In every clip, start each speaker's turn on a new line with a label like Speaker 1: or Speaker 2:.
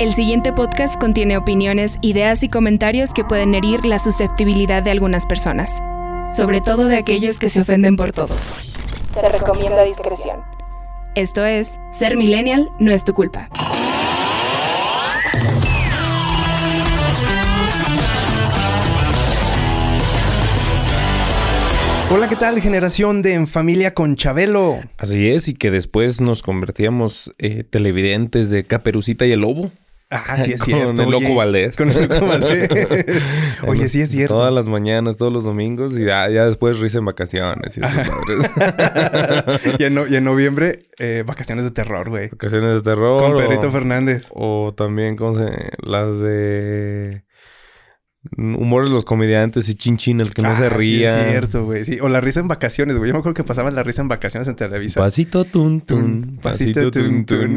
Speaker 1: El siguiente podcast contiene opiniones, ideas y comentarios que pueden herir la susceptibilidad de algunas personas, sobre todo de aquellos que se ofenden por todo. Se recomienda discreción. Esto es, ser millennial no es tu culpa.
Speaker 2: Hola, ¿qué tal generación de En Familia con Chabelo?
Speaker 3: Así es, y que después nos convertíamos eh, televidentes de Caperucita y el Lobo. Ah, sí
Speaker 2: es con El Valdés.
Speaker 3: Con
Speaker 2: el
Speaker 3: Loco Valdés.
Speaker 2: Oye, sí es cierto.
Speaker 3: Todas las mañanas, todos los domingos y ya, después risa en vacaciones.
Speaker 2: Y, en, noviembre, eh, vacaciones de terror, güey.
Speaker 3: Vacaciones de terror. Con
Speaker 2: Pedrito Fernández.
Speaker 3: O también con las de... Humores los comediantes y chin chin, el que no se ah, ría.
Speaker 2: es cierto, güey. Sí. O la risa en vacaciones, güey. Yo me acuerdo que pasaban la risa en vacaciones en Televisa.
Speaker 3: Pasito tun tun.
Speaker 2: Pasito, tun tun.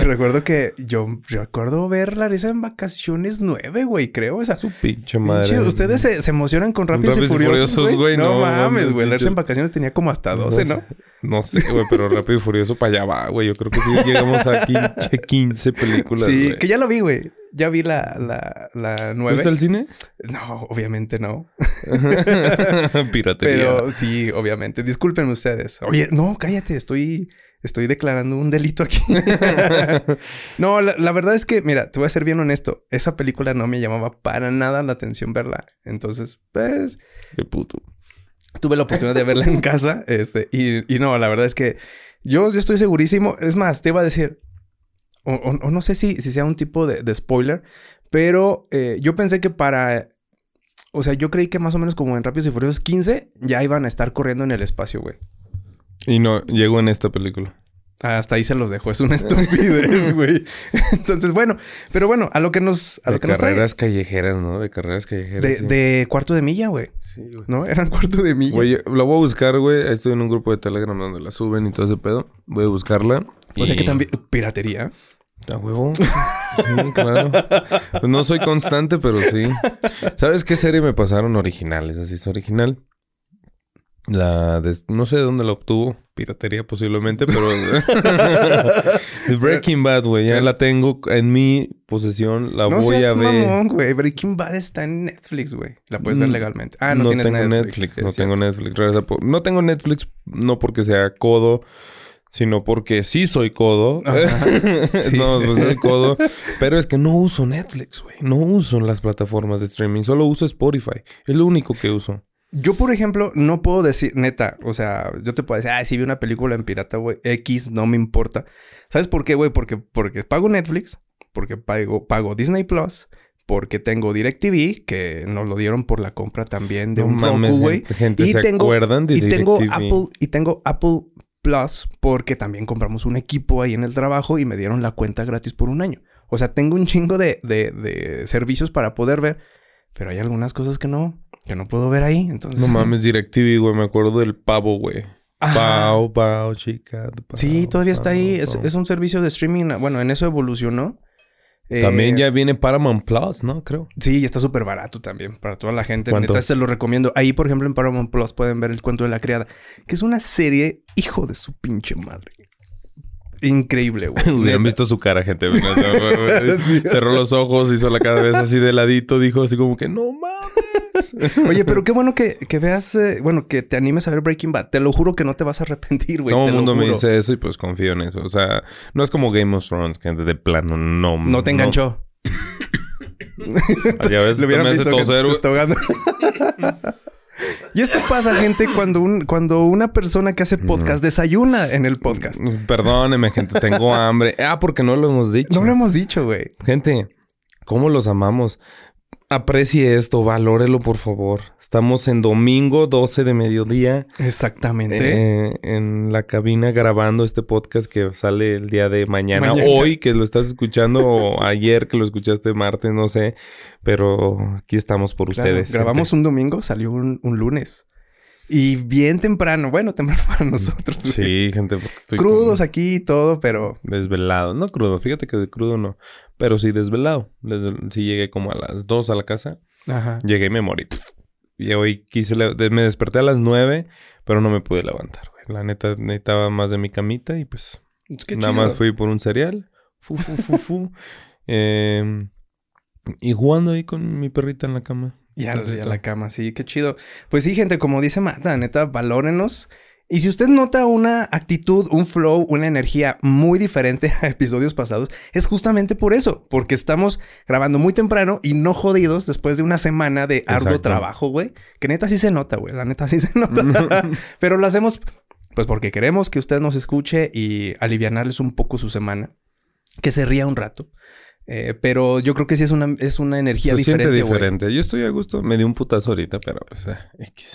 Speaker 2: recuerdo que yo recuerdo ver la risa en vacaciones 9, güey, creo. O su
Speaker 3: pinche madre.
Speaker 2: ustedes se, emocionan con Rápidos, y Furiosos, güey. No, mames, güey. La risa en vacaciones tenía como hasta 12, ¿no?
Speaker 3: No sé, güey, pero Rápido y Furioso para allá va, güey. Yo creo que llegamos a 15, películas.
Speaker 2: Sí, que ya lo vi, güey ya vi la, la, la nueve.
Speaker 3: cine?
Speaker 2: No, obviamente no.
Speaker 3: Piratería. Pero
Speaker 2: sí, obviamente. Discúlpenme ustedes. Oye, no, cállate, estoy, estoy declarando un delito aquí. no, la, verdad es que, mira, te voy a ser bien honesto. Esa película no me llamaba para nada la atención verla. Entonces, pues.
Speaker 3: Qué puto.
Speaker 2: Tuve la oportunidad de verla en casa. Este, y, no, la verdad es que yo, yo estoy segurísimo. Es más, te iba a decir, o, no sé si, sea un tipo de, spoiler, pero eh, yo pensé que para o sea, yo creí que más o menos como en Rápidos y Furiosos 15 ya iban a estar corriendo en el espacio, güey.
Speaker 3: Y no, llegó en esta película.
Speaker 2: Hasta ahí se los dejó, Es una estupidez, güey. Entonces, bueno. Pero bueno, a lo que nos...
Speaker 3: A
Speaker 2: de
Speaker 3: carreras callejeras, ¿no? De carreras callejeras.
Speaker 2: De, cuarto de milla, güey. Sí, güey. ¿No? Eran cuarto de milla. Güey,
Speaker 3: la voy a buscar, güey. Estoy en un grupo de Telegram donde la suben y todo ese pedo. Voy a buscarla.
Speaker 2: O sea que también. ¿Piratería?
Speaker 3: huevo. claro. Pues no soy constante, pero sí. ¿Sabes qué serie me pasaron originales? Así es original. La no sé de dónde la obtuvo, piratería posiblemente, pero Breaking Bad, güey, ya la tengo en mi posesión, la voy a
Speaker 2: ver. güey, Breaking Bad está en Netflix, güey. La puedes ver mm, legalmente.
Speaker 3: Ah, no, no tengo Netflix, no tengo Netflix. No tengo Netflix no porque sea codo sino porque sí soy codo. no, pues soy codo. Pero es que no uso Netflix, güey. No uso las plataformas de streaming. Solo uso Spotify. Es lo único que uso.
Speaker 2: Yo, por ejemplo, no puedo decir, neta, o sea, yo te puedo decir, ah, sí vi una película en pirata, güey, X, no me importa. ¿Sabes por qué, güey? Porque, porque pago Netflix, porque pago, pago Disney Plus, porque tengo DirecTV, que nos lo dieron por la compra también de un mames, güey.
Speaker 3: se acuerdan de y tengo
Speaker 2: Apple, y tengo Apple Plus porque también compramos un equipo ahí en el trabajo y me dieron la cuenta gratis por un año. O sea, tengo un chingo de, servicios para poder ver, pero hay algunas cosas que no, que no puedo ver ahí. Entonces...
Speaker 3: No mames, DirecTV, güey, me acuerdo del pavo, güey. Pau, pavo, chica.
Speaker 2: sí, todavía está ahí. es, un servicio de streaming. Bueno, en eso evolucionó.
Speaker 3: También eh, ya viene Paramount Plus, ¿no? Creo.
Speaker 2: Sí, está súper barato también para toda la gente. entonces se lo recomiendo. Ahí, por ejemplo, en Paramount Plus pueden ver El cuento de la criada, que es una serie hijo de su pinche madre. Increíble, güey.
Speaker 3: han visto su cara, gente. Cerró los ojos, hizo la cabeza así de ladito, dijo así como que no mames.
Speaker 2: Oye, pero qué bueno que, veas, eh, bueno, que te animes a ver Breaking Bad. Te lo juro que no te vas a arrepentir, güey.
Speaker 3: Todo el mundo me dice eso y pues confío en eso. O sea, no es como Game of Thrones, gente, de plano no.
Speaker 2: No te enganchó.
Speaker 3: ya ves, lo hubieran visto que se
Speaker 2: Y esto pasa, gente, cuando, un, cuando una persona que hace podcast desayuna en el podcast.
Speaker 3: Perdóneme, gente, tengo hambre. Ah, porque no lo hemos dicho.
Speaker 2: No lo hemos dicho, güey.
Speaker 3: Gente, ¿cómo los amamos? Aprecie esto, valórelo por favor. Estamos en domingo 12 de mediodía.
Speaker 2: Exactamente.
Speaker 3: Eh, en la cabina grabando este podcast que sale el día de mañana. Hoy que lo estás escuchando o ayer que lo escuchaste martes, no sé. Pero aquí estamos por ustedes.
Speaker 2: Grabamos un domingo, salió un lunes. Y bien temprano, bueno, temprano para nosotros.
Speaker 3: Sí, gente.
Speaker 2: Pues, Crudos aquí y todo, pero.
Speaker 3: Desvelado. No crudo, fíjate que de crudo no. Pero sí desvelado. Sí llegué como a las 2 a la casa. Ajá. Llegué y me morí. Y hoy quise. Me desperté a las 9, pero no me pude levantar, La neta necesitaba más de mi camita y pues. pues nada más fui por un cereal. Fu, fu, fu, fu. Em, y jugando ahí con mi perrita en la cama.
Speaker 2: Y a, la cama, sí, qué chido. Pues sí, gente, como dice Mata, neta, valórenos. Y si usted nota una actitud, un flow, una energía muy diferente a episodios pasados, es justamente por eso, porque estamos grabando muy temprano y no jodidos después de una semana de arduo trabajo, güey. Que neta sí se nota, güey, la neta sí se nota. Pero lo hacemos pues porque queremos que usted nos escuche y alivianarles un poco su semana, que se ría un rato. Eh, pero yo creo que sí es una, es una energía Se diferente. Siente diferente.
Speaker 3: Yo estoy a gusto. Me di un putazo ahorita, pero pues. Eh,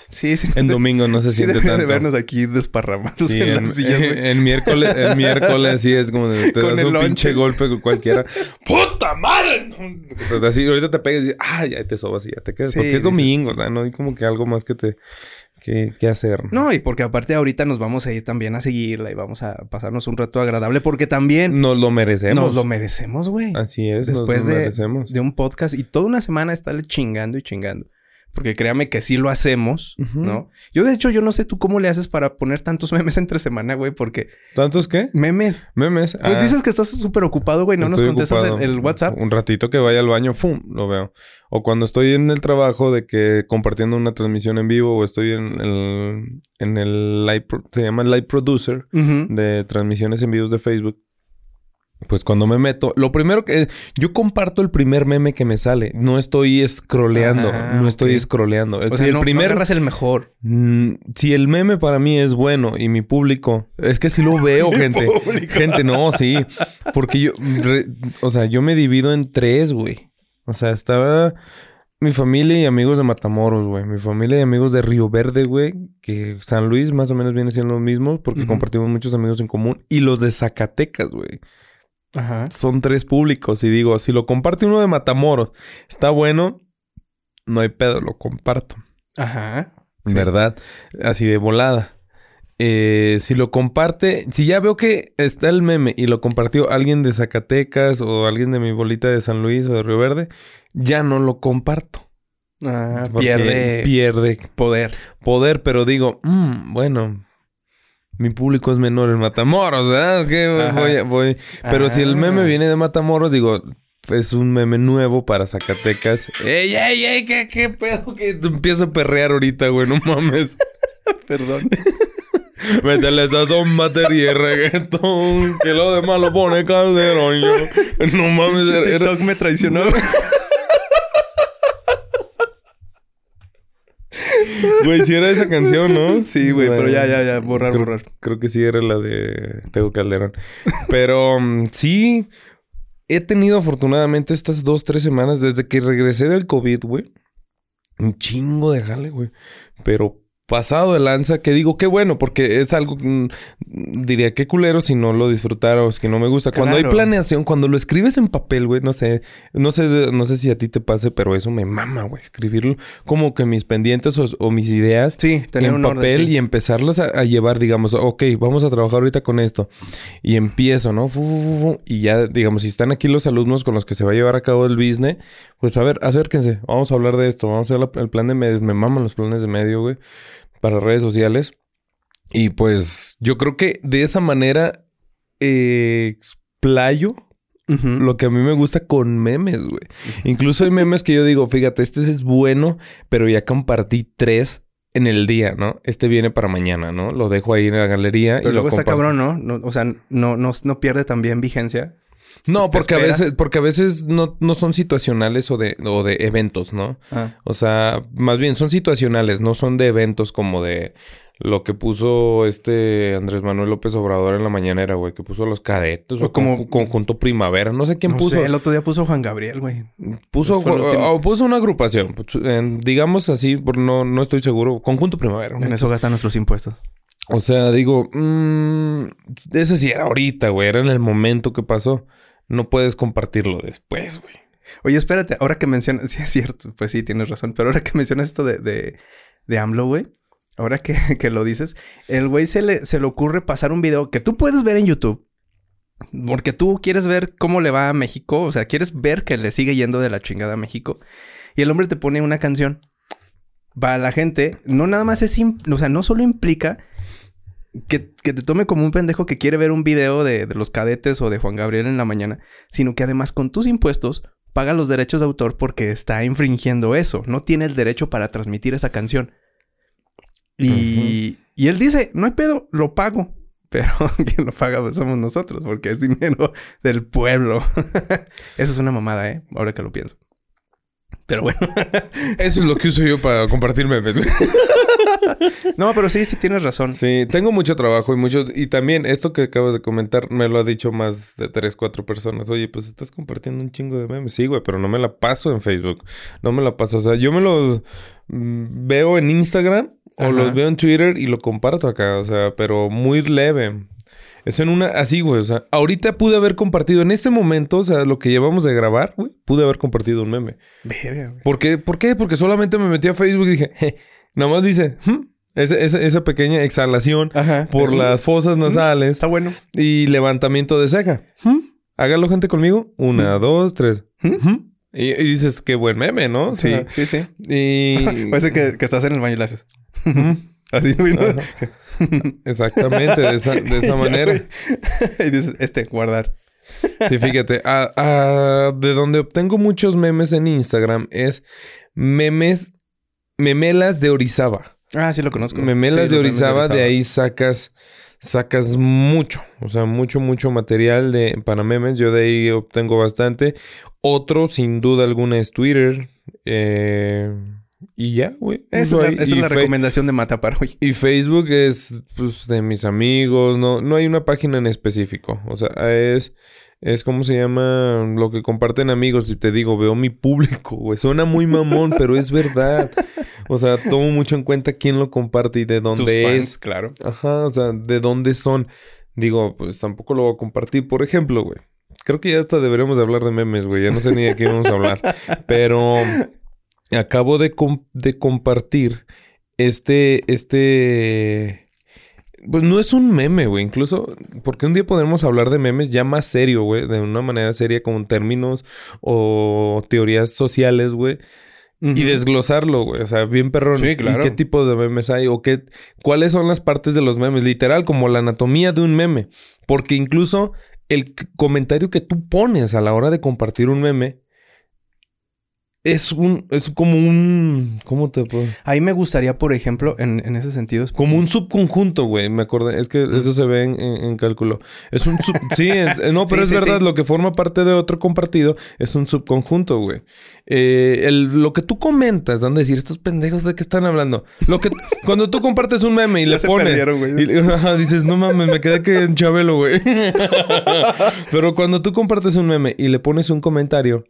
Speaker 2: sí, sí,
Speaker 3: en domingo no se siente tanto.
Speaker 2: de vernos aquí desparramados en, en, silla. Eh,
Speaker 3: en, miércoles, sí es como te Con das un pinche golpe con cualquiera. ¡Puta madre! Así, ahorita te pegas y ya te sobas y ya te quedas. porque es domingo, o sea, no hay como que algo más que te ¿Qué hacer.
Speaker 2: No, y porque aparte ahorita nos vamos a ir también a seguirla y vamos a pasarnos un rato agradable porque también...
Speaker 3: Nos lo merecemos.
Speaker 2: Nos lo merecemos, güey.
Speaker 3: Así es.
Speaker 2: Después lo de, de un podcast y toda una semana estarle chingando y chingando. Porque créame que sí lo hacemos, ¿no? Yo, de hecho, yo no sé tú cómo le haces para poner tantos memes entre semana, güey, porque...
Speaker 3: ¿Tantos qué?
Speaker 2: Memes.
Speaker 3: Memes.
Speaker 2: Pues ah. dices que estás súper ocupado, güey, no nos contestas en el, WhatsApp.
Speaker 3: Un ratito que vaya al baño, ¡fum! Lo veo. O cuando estoy en el trabajo de que compartiendo una transmisión en vivo o estoy en el... En el live... Se llama Live Producer de transmisiones en vivos de Facebook. Pues cuando me meto, lo primero que yo comparto el primer meme que me sale. No estoy scrolleando, ah, no estoy scrolleando.
Speaker 2: O sea, el primer
Speaker 3: es el mejor. Mm, si el meme para mí es bueno y mi público, es que sí lo veo, gente. Gente, no, sí, porque yo o sea, yo me divido en tres, güey. O sea, estaba mi familia y amigos de Matamoros, güey. Mi familia y amigos de Río Verde, güey. Que San Luis más o menos viene siendo lo mismo porque compartimos muchos amigos en común. Y los de Zacatecas, güey. Son tres públicos y digo, si lo comparte uno de Matamoros, está bueno, no hay pedo, lo comparto.
Speaker 2: Ajá.
Speaker 3: ¿Verdad? Así de volada. Eh, si lo comparte, si ya veo que está el meme y lo compartió alguien de Zacatecas o alguien de mi bolita de San Luis o de Río Verde, ya no lo comparto.
Speaker 2: Ah, pierde,
Speaker 3: pierde poder. Poder, pero digo, mm, bueno, mi público es menor en Matamoros, ¿verdad? Que voy, voy? Pero si el ah. meme viene de Matamoros, digo, es un meme nuevo para Zacatecas. ¡Ey, ey, ey! ¿Qué, qué pedo? Que empiezo a perrear ahorita, güey, no mames.
Speaker 2: Perdón.
Speaker 3: Métele sazón, batería y reggaetón. Que lo demás lo pone Calderón. No mames.
Speaker 2: TikTok me traicionó.
Speaker 3: Güey, si era esa canción, ¿no?
Speaker 2: Sí, güey, pero ya, ya, ya, borrar, borrar.
Speaker 3: Creo que sí era la de Tego Calderón. Pero mm, sí, he tenido afortunadamente estas dos, tres semanas desde que regresé del COVID, güey. Un chingo de jale, güey. Pero pasado de lanza que digo qué bueno porque es algo mm, diría qué culero si no lo es que no me gusta cuando hay planeación cuando lo escribes en papel güey no sé no sé no sé si a ti te pase pero eso me mama güey escribirlo como que mis pendientes o, mis ideas
Speaker 2: sí, tener en un papel
Speaker 3: y empezarlas a, llevar digamos ok vamos a trabajar ahorita con esto y empiezo no y ya digamos si están aquí los alumnos con los que se va a llevar a cabo el business pues a ver, acérquense, vamos a hablar de esto, vamos a ver el plan de medios, me maman los planes de medio, güey, para redes sociales. Y pues yo creo que de esa manera eh, explayo Lo que a mí me gusta con memes, güey. Incluso hay memes que yo digo, fíjate, este es bueno, pero ya compartí tres en el día, ¿no? Este viene para mañana, ¿no? Lo dejo ahí en la galería y luego
Speaker 2: está cabrón, ¿no? ¿no? O sea, no, no, no pierde también vigencia.
Speaker 3: No, porque a veces, porque a veces no, no son situacionales o de, o de eventos, ¿no? Ah. O sea, más bien son situacionales, no son de eventos como de lo que puso este Andrés Manuel López Obrador en la mañanera, güey, que puso a los cadetes o, como conjunto primavera, no sé quién puso.
Speaker 2: el otro día puso Juan Gabriel, güey.
Speaker 3: Puso pues o, puso una agrupación, pues, digamos así, por no no estoy seguro, conjunto primavera.
Speaker 2: En eso gastan nuestros impuestos.
Speaker 3: O sea, digo, mm, ese sí era ahorita, güey, era en el momento que pasó no puedes compartirlo después, güey.
Speaker 2: Oye, espérate, ahora que mencionas, sí es cierto, pues sí, tienes razón, pero ahora que mencionas esto de, AMLO, güey, ahora que, lo dices, el güey se le, se le ocurre pasar un video que tú puedes ver en YouTube, porque tú quieres ver cómo le va a México, o sea, quieres ver que le sigue yendo de la chingada a México, y el hombre te pone una canción. Para la gente, no nada más es, o sea, no solo implica que, te tome como un pendejo que quiere ver un video de, los cadetes o de Juan Gabriel en la mañana, sino que además con tus impuestos paga los derechos de autor porque está infringiendo eso, no tiene el derecho para transmitir esa canción. Y, él dice, no hay pedo, lo pago, pero quien lo paga pues, somos nosotros porque es dinero del pueblo. eso es una mamada, ¿eh? Ahora que lo pienso. Pero bueno.
Speaker 3: Eso es lo que uso yo para compartir memes.
Speaker 2: no, pero sí, sí tienes razón.
Speaker 3: Sí, tengo mucho trabajo y mucho... Y también esto que acabas de comentar me lo ha dicho más de tres, cuatro personas. Oye, pues estás compartiendo un chingo de memes. Sí, güey, pero no me la paso en Facebook. No me la paso. O sea, yo me los mm, veo en Instagram o los veo en Twitter y lo comparto acá. O sea, pero muy leve. Es en una, así, güey. O sea, ahorita pude haber compartido, en este momento, o sea, lo que llevamos de grabar, güey, pude haber compartido un meme. Verga, güey. ¿Por qué? ¿Por qué? Porque solamente me metí a Facebook y dije, Nomás dice, hmm", Esa, pequeña exhalación por las fosas mm, nasales. Está
Speaker 2: bueno.
Speaker 3: Y levantamiento de ceja. Hmm. Hágalo, gente, conmigo. Una, hmm. dos, tres. Y, dices, qué buen meme, ¿no?
Speaker 2: Sí, sí, sí. Y... Parece que, estás en el baño y haces. Así
Speaker 3: Exactamente, de esa, manera.
Speaker 2: y dices, este, guardar.
Speaker 3: Sí, fíjate. de donde obtengo muchos memes en Instagram es memes Memelas de Orizaba.
Speaker 2: Ah, sí lo conozco.
Speaker 3: Memelas de, Orizaba, de ahí sacas sacas mucho, o sea, mucho, mucho material de, para memes. Yo de ahí obtengo bastante. Otro, sin duda alguna, es Twitter. Eh, y ya, güey.
Speaker 2: es la, recomendación de Mata para hoy.
Speaker 3: Y Facebook es pues, de mis amigos, no, no hay una página en específico. O sea, es, es como se llama lo que comparten amigos. Y te digo, veo mi público, güey. Suena muy mamón, pero es verdad. O sea, tomo mucho en cuenta quién lo comparte y de dónde es.
Speaker 2: claro.
Speaker 3: Ajá, o sea, de dónde son. Digo, pues tampoco lo voy a compartir. Por ejemplo, güey. Creo que ya hasta deberíamos de hablar de memes, güey. Ya no sé ni de qué vamos a hablar. Pero acabo de, compartir este, este... Pues no es un meme, güey. Incluso, porque un día podremos hablar de memes ya más serio, güey. De una manera seria, con términos o teorías sociales, güey. Y desglosarlo, güey. O sea, bien perrón. qué tipo de memes hay? ¿O qué, cuáles son las partes de los memes? Literal, como la anatomía de un meme. Porque incluso el comentario que tú pones a la hora de compartir un meme es un, es como un, ¿cómo te puedo?
Speaker 2: Ahí me gustaría, por ejemplo, en, en ese sentido.
Speaker 3: como un subconjunto, güey, me acordé, es que eso se ve en, en, cálculo. Es un sub, sí, no, pero es verdad, lo que forma parte de otro compartido es un subconjunto, güey. Eh, lo que tú comentas, dan decir, estos pendejos de qué están hablando. Lo que, cuando tú compartes un meme y le pones. y, dices, no mames, me quedé que en Chabelo, güey. pero cuando tú compartes un meme y le pones un comentario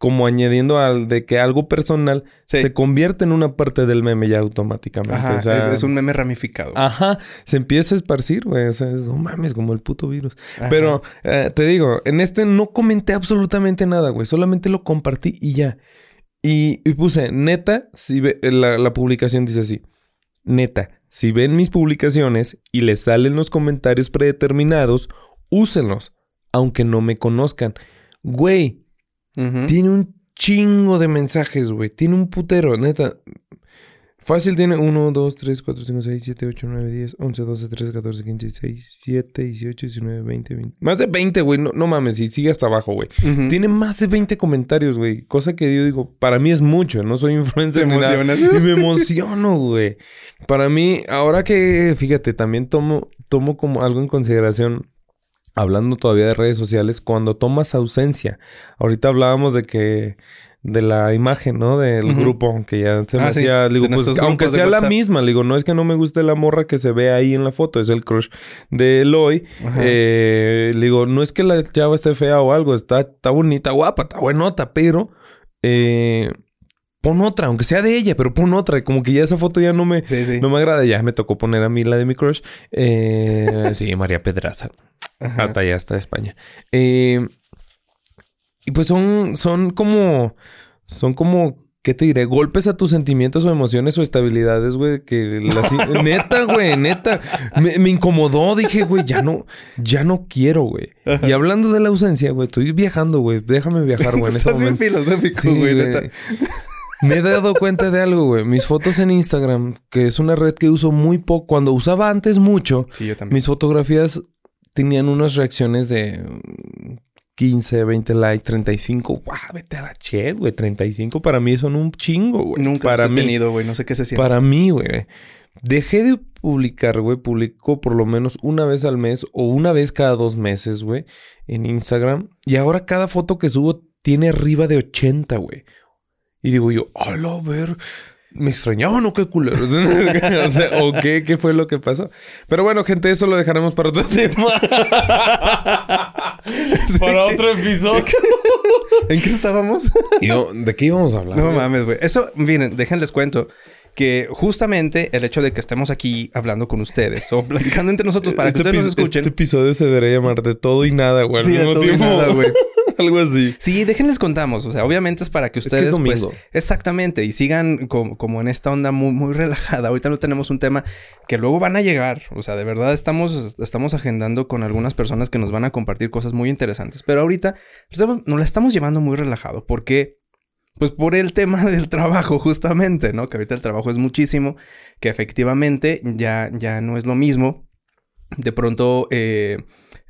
Speaker 3: como añadiendo al de que algo personal se convierte en una parte del meme ya automáticamente.
Speaker 2: es, un meme ramificado.
Speaker 3: Ajá, se empieza a esparcir, güey. O sea, es, un mames, como el puto virus. Pero eh, te digo, en este no comenté absolutamente nada, güey. Solamente lo compartí y ya. Y, puse, neta, si ve, eh, la, la publicación dice así. Neta, si ven mis publicaciones y les salen los comentarios predeterminados, úsenlos, aunque no me conozcan. Güey, tiene un chingo de mensajes, güey. Tiene un putero, neta. Fácil tiene 1, 2, 3, 4, 5, 6, 7, 8, 9, 10, 11, 12, 13, 14, 15, 16, 17, 18, 19, 20, 20. Más de 20, güey. No, no, mames, y sigue hasta abajo, güey. Tiene más de 20 comentarios, güey. Cosa que yo digo, para mí es mucho. No soy influencer ni nada. Y me emociono, güey. Para mí, ahora que, fíjate, también tomo, tomo como algo en consideración hablando todavía de redes sociales, cuando tomas ausencia. Ahorita hablábamos de que de la imagen, ¿no? Del grupo aunque ya se me ah, hacía, digo, pues, aunque sea la misma, digo, no es que no me guste la morra que se ve ahí en la foto, es el crush de Eloy. Eh, digo, no es que la chava esté fea o algo, está, está bonita, guapa, está buenota, pero eh, pon otra, aunque sea de ella, pero pon otra. Como que ya esa foto ya no me, No me agrada, ya me tocó poner a mí la de mi crush. Eh, sí, María Pedraza. Hasta allá, hasta España. Eh, y pues son, son como. Son como. ¿Qué te diré? Golpes a tus sentimientos o emociones o estabilidades, güey. Que neta, güey, neta. Me, incomodó. Dije, güey, ya no, ya no quiero, güey. Y hablando de la ausencia, güey, estoy viajando, güey. Déjame viajar, güey.
Speaker 2: Estás este bien filosófico, güey, Me
Speaker 3: he dado cuenta de algo, güey. Mis fotos en Instagram, que es una red que uso muy poco. Cuando usaba antes mucho, sí, yo también. mis fotografías tenían unas reacciones de 15, mm, 20 likes, 35. ¡Wow! Vete a la chat, güey. 35 para mí son un chingo, güey.
Speaker 2: Nunca
Speaker 3: para
Speaker 2: venido, he güey. No sé qué
Speaker 3: se siente. Para mí, güey. Dejé de publicar, güey. Publico por lo menos una vez al mes o una vez cada dos meses, güey, en Instagram. Y ahora cada foto que subo tiene arriba de 80, güey. Y digo yo, hola, ver. ¿Me extrañaban o qué culeros? o qué, qué fue lo que pasó? Pero bueno, gente, eso lo dejaremos para otro tema.
Speaker 2: para otro episodio. ¿En qué estábamos?
Speaker 3: ¿De qué íbamos a hablar?
Speaker 2: No mames, güey. Eso, miren, déjenles cuento que justamente el hecho de que estemos aquí hablando con ustedes o platicando entre nosotros para que este ustedes nos este escuchen.
Speaker 3: Este episodio se debería llamar de todo y nada, güey.
Speaker 2: Sí, todo y nada, güey.
Speaker 3: Algo así.
Speaker 2: Sí, déjenles contamos. O sea, obviamente es para que ustedes. Es pues, exactamente. Y sigan como, en esta onda muy, muy relajada. Ahorita no tenemos un tema que luego van a llegar. O sea, de verdad estamos, estamos agendando con algunas personas que nos van a compartir cosas muy interesantes. Pero ahorita pues, nos la estamos llevando muy relajado. Porque pues por el tema del trabajo justamente, ¿no? Que ahorita el trabajo es muchísimo, que efectivamente ya, ya no es lo mismo de pronto, eh,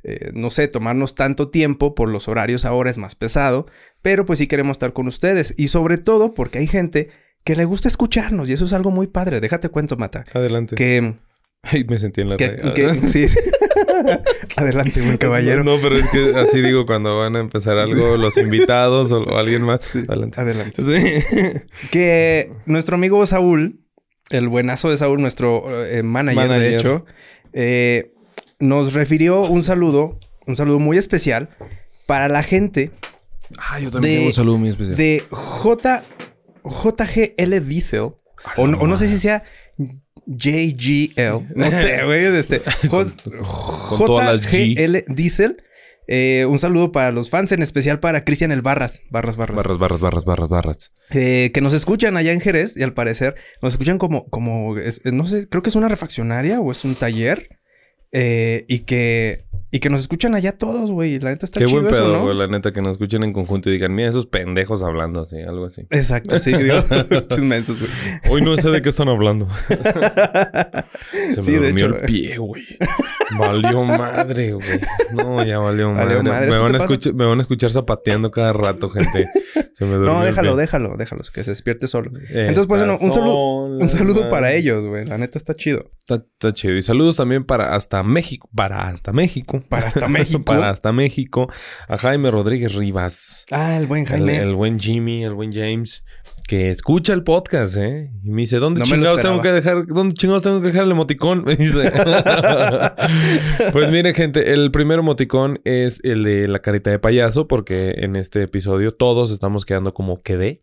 Speaker 2: eh, no sé, tomarnos tanto tiempo por los horarios ahora es más pesado, pero pues sí queremos estar con ustedes y sobre todo porque hay gente que le gusta escucharnos y eso es algo muy padre. Déjate cuento, Mata.
Speaker 3: Adelante.
Speaker 2: Que...
Speaker 3: Ay, me sentí en la que, sí.
Speaker 2: Adelante, buen caballero.
Speaker 3: No, pero es que así digo cuando van a empezar algo los invitados o, alguien más.
Speaker 2: Adelante. Adelante. Que nuestro amigo Saúl el buenazo de Saúl, nuestro eh, manager, de hecho, eh, nos refirió un saludo, un saludo muy especial para la gente.
Speaker 3: Ah, yo
Speaker 2: también tengo un saludo muy especial. De JGL Diesel. o, no, sé si sea JGL. No sé, güey. Este, con, JGL Diesel. Eh, un saludo para los fans, en especial para Cristian El Barras. Barras, barras.
Speaker 3: Barras, barras, barras, barras, barras.
Speaker 2: Eh, que nos escuchan allá en Jerez y al parecer nos escuchan como, como, eh, no sé, creo que es una refaccionaria o es un taller. y que y que nos escuchan allá todos, güey. La neta está Qué chido buen pedo, ¿no? güey.
Speaker 3: La neta que nos escuchen en conjunto y digan, mira, esos pendejos hablando así, algo así.
Speaker 2: Exacto, sí, digo, chismensos, güey.
Speaker 3: Hoy no sé de qué están hablando. Se me durmió el pie, güey. Valió madre, güey. No, ya valió, madre. Me, van a escuchar, me, van a escuchar zapateando cada rato, gente.
Speaker 2: Se me durmió no, déjalo, el déjalo, déjalos, que se despierte solo. Entonces, pues, bueno, un saludo, un saludo para ellos, güey. La neta está chido.
Speaker 3: Está, está chido. Y saludos también para hasta México, para hasta México.
Speaker 2: Para hasta México.
Speaker 3: para hasta México. A Jaime Rodríguez Rivas.
Speaker 2: Ah, el buen Jaime.
Speaker 3: El, buen Jimmy, el buen James. Que escucha el podcast, ¿eh? Y me dice, ¿dónde chingados tengo que dejar? ¿Dónde chingados tengo que dejar el emoticón? Me dice. pues mire, gente, el primer emoticón es el de la carita de payaso, porque en este episodio todos estamos quedando como que de...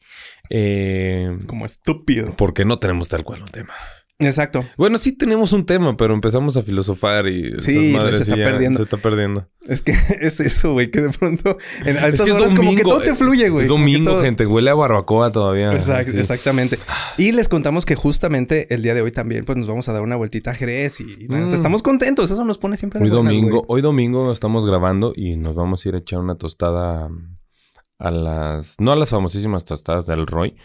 Speaker 2: Eh, como estúpido.
Speaker 3: Porque no tenemos tal cual un tema.
Speaker 2: Exacto.
Speaker 3: Bueno, sí tenemos un tema, pero empezamos a filosofar
Speaker 2: y sí, se está perdiendo.
Speaker 3: Se está perdiendo.
Speaker 2: Es que es eso, güey, que de pronto en, es que domingo, como que todo te
Speaker 3: eh,
Speaker 2: fluye, güey.
Speaker 3: Es domingo, gente, huele a barbacoa todavía.
Speaker 2: exactamente. Y les contamos que justamente el día de hoy también pues nos vamos a dar una vueltita a Jerez y, mm. estamos contentos, eso nos pone siempre
Speaker 3: de
Speaker 2: Hoy
Speaker 3: domingo, hoy domingo estamos grabando y nos vamos a ir a echar una tostada a las no a las famosísimas tostadas del Roy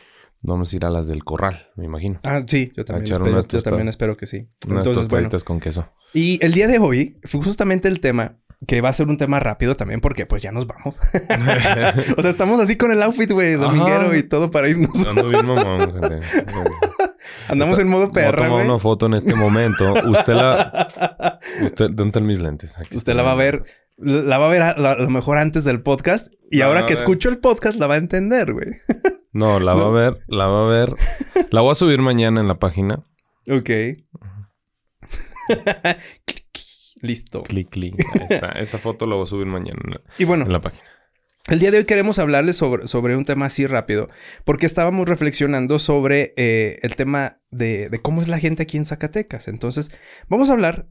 Speaker 3: Vamos a ir a las del corral, me imagino.
Speaker 2: Ah, sí, yo también, yo también espero que sí.
Speaker 3: Entonces, con queso.
Speaker 2: Y el día de hoy fue justamente el tema que va a ser un tema rápido también porque pues ya nos vamos. o sea, estamos así con el outfit, güey, dominguero y todo para irnos. Andamos en modo perra, güey. una
Speaker 3: foto en este momento. Usted la... Usted... ¿Dónde están mis lentes?
Speaker 2: Usted la va a ver... La va a ver a, lo mejor antes del podcast. Y ahora que escucho el podcast la va a entender, güey.
Speaker 3: No, la va a ver, la va a ver. La voy a subir mañana en la página.
Speaker 2: Ok. Listo.
Speaker 3: Clic, clic. Esta, esta foto la voy a subir mañana
Speaker 2: y bueno,
Speaker 3: en la página.
Speaker 2: El día de hoy queremos hablarles sobre, sobre un tema así rápido, porque estábamos reflexionando sobre eh, el tema de, de, cómo es la gente aquí en Zacatecas. Entonces, vamos a hablar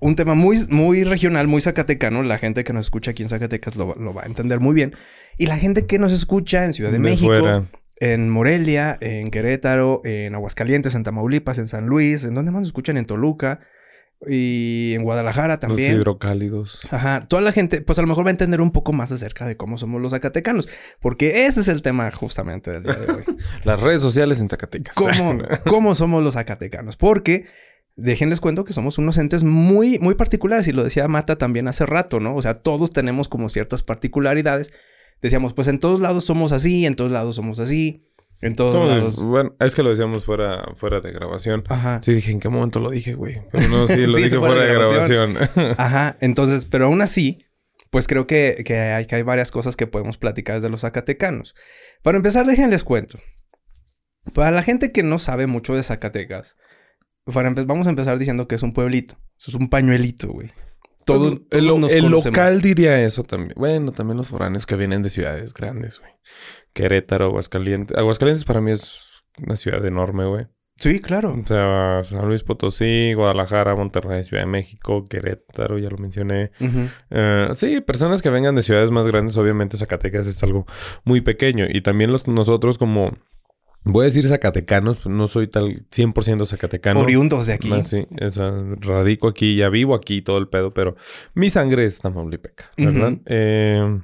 Speaker 2: un tema muy, muy regional, muy zacatecano. La gente que nos escucha aquí en Zacatecas lo, va a entender muy bien. Y la gente que nos escucha en Ciudad de, México, en Morelia, en Querétaro, en Aguascalientes, en Tamaulipas, en San Luis, en donde más nos escuchan, en Toluca. Y en Guadalajara también.
Speaker 3: Los hidrocálidos.
Speaker 2: Ajá. Toda la gente, pues a lo mejor va a entender un poco más acerca de cómo somos los zacatecanos. Porque ese es el tema justamente del día de hoy.
Speaker 3: Las redes sociales en Zacatecas.
Speaker 2: ¿Cómo, cómo somos los zacatecanos? Porque déjenles cuento que somos unos entes muy, muy particulares y lo decía Mata también hace rato, ¿no? O sea, todos tenemos como ciertas particularidades. Decíamos, pues en todos lados somos así, en todos lados somos así. En todos, lados.
Speaker 3: Bueno, es que lo decíamos fuera, fuera de grabación.
Speaker 2: Ajá.
Speaker 3: Sí, dije, ¿en qué momento lo dije, güey? Pero no, sí, lo dije fuera, de grabación.
Speaker 2: Ajá. Entonces, pero aún así, pues creo que, que, hay, que hay varias cosas que podemos platicar desde los zacatecanos. Para empezar, déjenles cuento. Para la gente que no sabe mucho de Zacatecas, vamos a empezar diciendo que es un pueblito. Eso es un pañuelito, güey.
Speaker 3: Todo, el, local diría eso también. Bueno, también los foráneos que vienen de ciudades grandes, güey. Querétaro, Aguascalientes. Aguascalientes para mí es una ciudad enorme, güey.
Speaker 2: Sí, claro.
Speaker 3: O sea, San Luis Potosí, Guadalajara, Monterrey, Ciudad de México, Querétaro, ya lo mencioné. Eh, sí, personas que vengan de ciudades más grandes, obviamente Zacatecas es algo muy pequeño. Y también nosotros como Voy a decir zacatecanos, pues, no soy tal 100% zacatecano.
Speaker 2: Oriundos de aquí.
Speaker 3: sí, radico aquí, ya vivo aquí todo el pedo, pero mi sangre es tamaulipeca, ¿verdad? eh,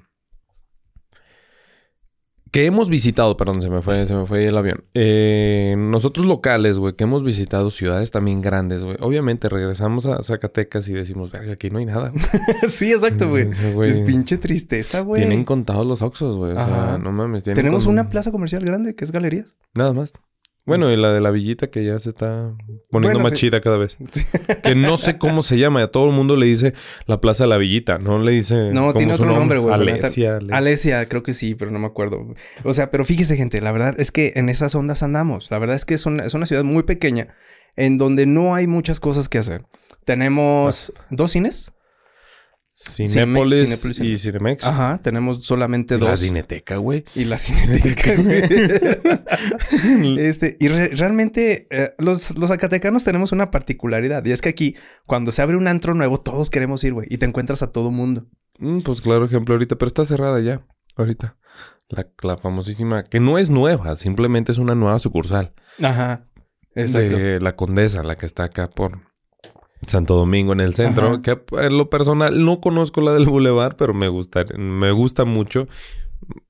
Speaker 3: que hemos visitado, perdón, se me fue, se me fue el avión. Eh, nosotros locales, güey, que hemos visitado ciudades también grandes, güey. Obviamente regresamos a Zacatecas y decimos, verga, aquí no hay nada.
Speaker 2: sí, exacto, güey. Es pinche tristeza, güey.
Speaker 3: Tienen contados los oxos, güey. O sea, no mames.
Speaker 2: Tenemos una plaza comercial grande que es galerías.
Speaker 3: Nada más. Bueno, y la de la villita que ya se está poniendo machita más chida cada vez. Que no sé cómo se llama. A todo el mundo le dice la Plaza de la Villita. No le dice.
Speaker 2: No, tiene otro nombre, güey. Alesia, Alesia. creo que sí, pero no me acuerdo. O sea, pero fíjese, gente, la verdad es que en esas ondas andamos. La verdad es que es una, es una ciudad muy pequeña en donde no hay muchas cosas que hacer. Tenemos dos cines.
Speaker 3: Cinépolis, y Cinemex.
Speaker 2: Ajá, tenemos solamente dos.
Speaker 3: La Cineteca, güey.
Speaker 2: Y la Cineteca, este, y realmente eh, los, los zacatecanos tenemos una particularidad. Y es que aquí, cuando se abre un antro nuevo, todos queremos ir, güey. Y te encuentras a todo mundo.
Speaker 3: Mm, pues claro, ejemplo, ahorita. Pero está cerrada ya, ahorita. La, la famosísima, que no es nueva, simplemente es una nueva sucursal.
Speaker 2: Ajá.
Speaker 3: la Condesa, la que está acá por... Santo Domingo en el centro, que en lo personal no conozco la del Boulevard, pero me gusta, me gusta mucho.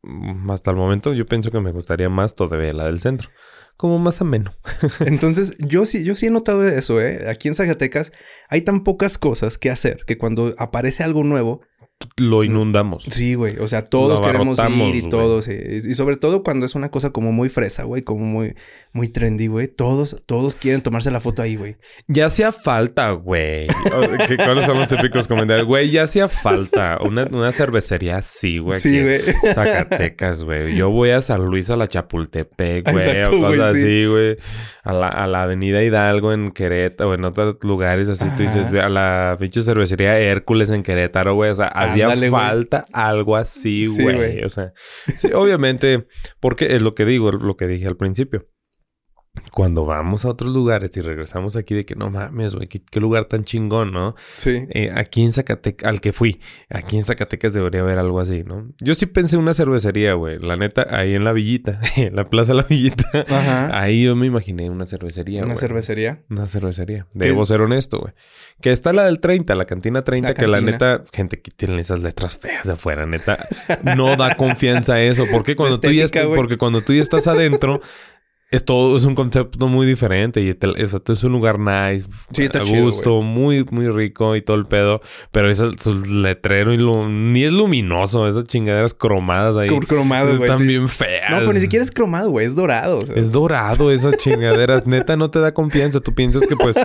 Speaker 3: Mm, hasta el momento yo pienso que me gustaría más todavía la del centro, como más ameno.
Speaker 2: Entonces yo sí, yo sí he notado eso, ¿eh? Aquí en Zacatecas hay tan pocas cosas que hacer que cuando aparece algo nuevo,
Speaker 3: lo inundamos.
Speaker 2: Sí, güey. O sea, todos queremos ir y todos. Y sobre todo cuando es una cosa como muy fresa, güey. Como muy, muy trendy, güey. Todos, todos quieren tomarse la foto ahí, güey.
Speaker 3: Ya hacía falta, güey. ¿Cuáles son los típicos comentarios? Güey, ya hacía falta. Una, cervecería así, güey. Sí, güey. Zacatecas, güey. Yo voy a San Luis a la Chapultepec, güey. O cosas así, güey. A la, Avenida Hidalgo en Querétaro o en otros lugares así. Tú dices, a la pinche cervecería Hércules en Querétaro, güey. O sea, hacía falta algo así, güey. o sea, sí, obviamente, porque es lo que digo, lo que dije al principio cuando vamos a otros lugares y regresamos aquí de que no mames, güey, ¿qué, lugar tan chingón, ¿no?
Speaker 2: Sí.
Speaker 3: Eh, aquí en Zacatecas, al que fui, aquí en Zacatecas debería haber algo así, ¿no? Yo sí pensé una cervecería, güey, la neta, ahí en la villita, en la plaza de la villita, Ajá. ahí yo me imaginé una cervecería.
Speaker 2: ¿Una cervecería?
Speaker 3: Una cervecería. Debo ser honesto, güey. Que está la del 30, la cantina 30, que la neta, gente que tiene esas letras feas de afuera, neta, no da confianza a eso. Porque cuando, tú ya, porque cuando tú ya estás adentro... es todo, es un concepto muy diferente y es un lugar nice, sí, a gusto, muy, muy rico y todo el pedo, pero ese letrero y ni es luminoso, esas chingaderas cromadas ahí.
Speaker 2: Cromadas, güey.
Speaker 3: Están bien feas.
Speaker 2: No, pero ni siquiera es cromado, güey, es dorado.
Speaker 3: Es dorado esas chingaderas, neta no te da confianza, tú piensas que pues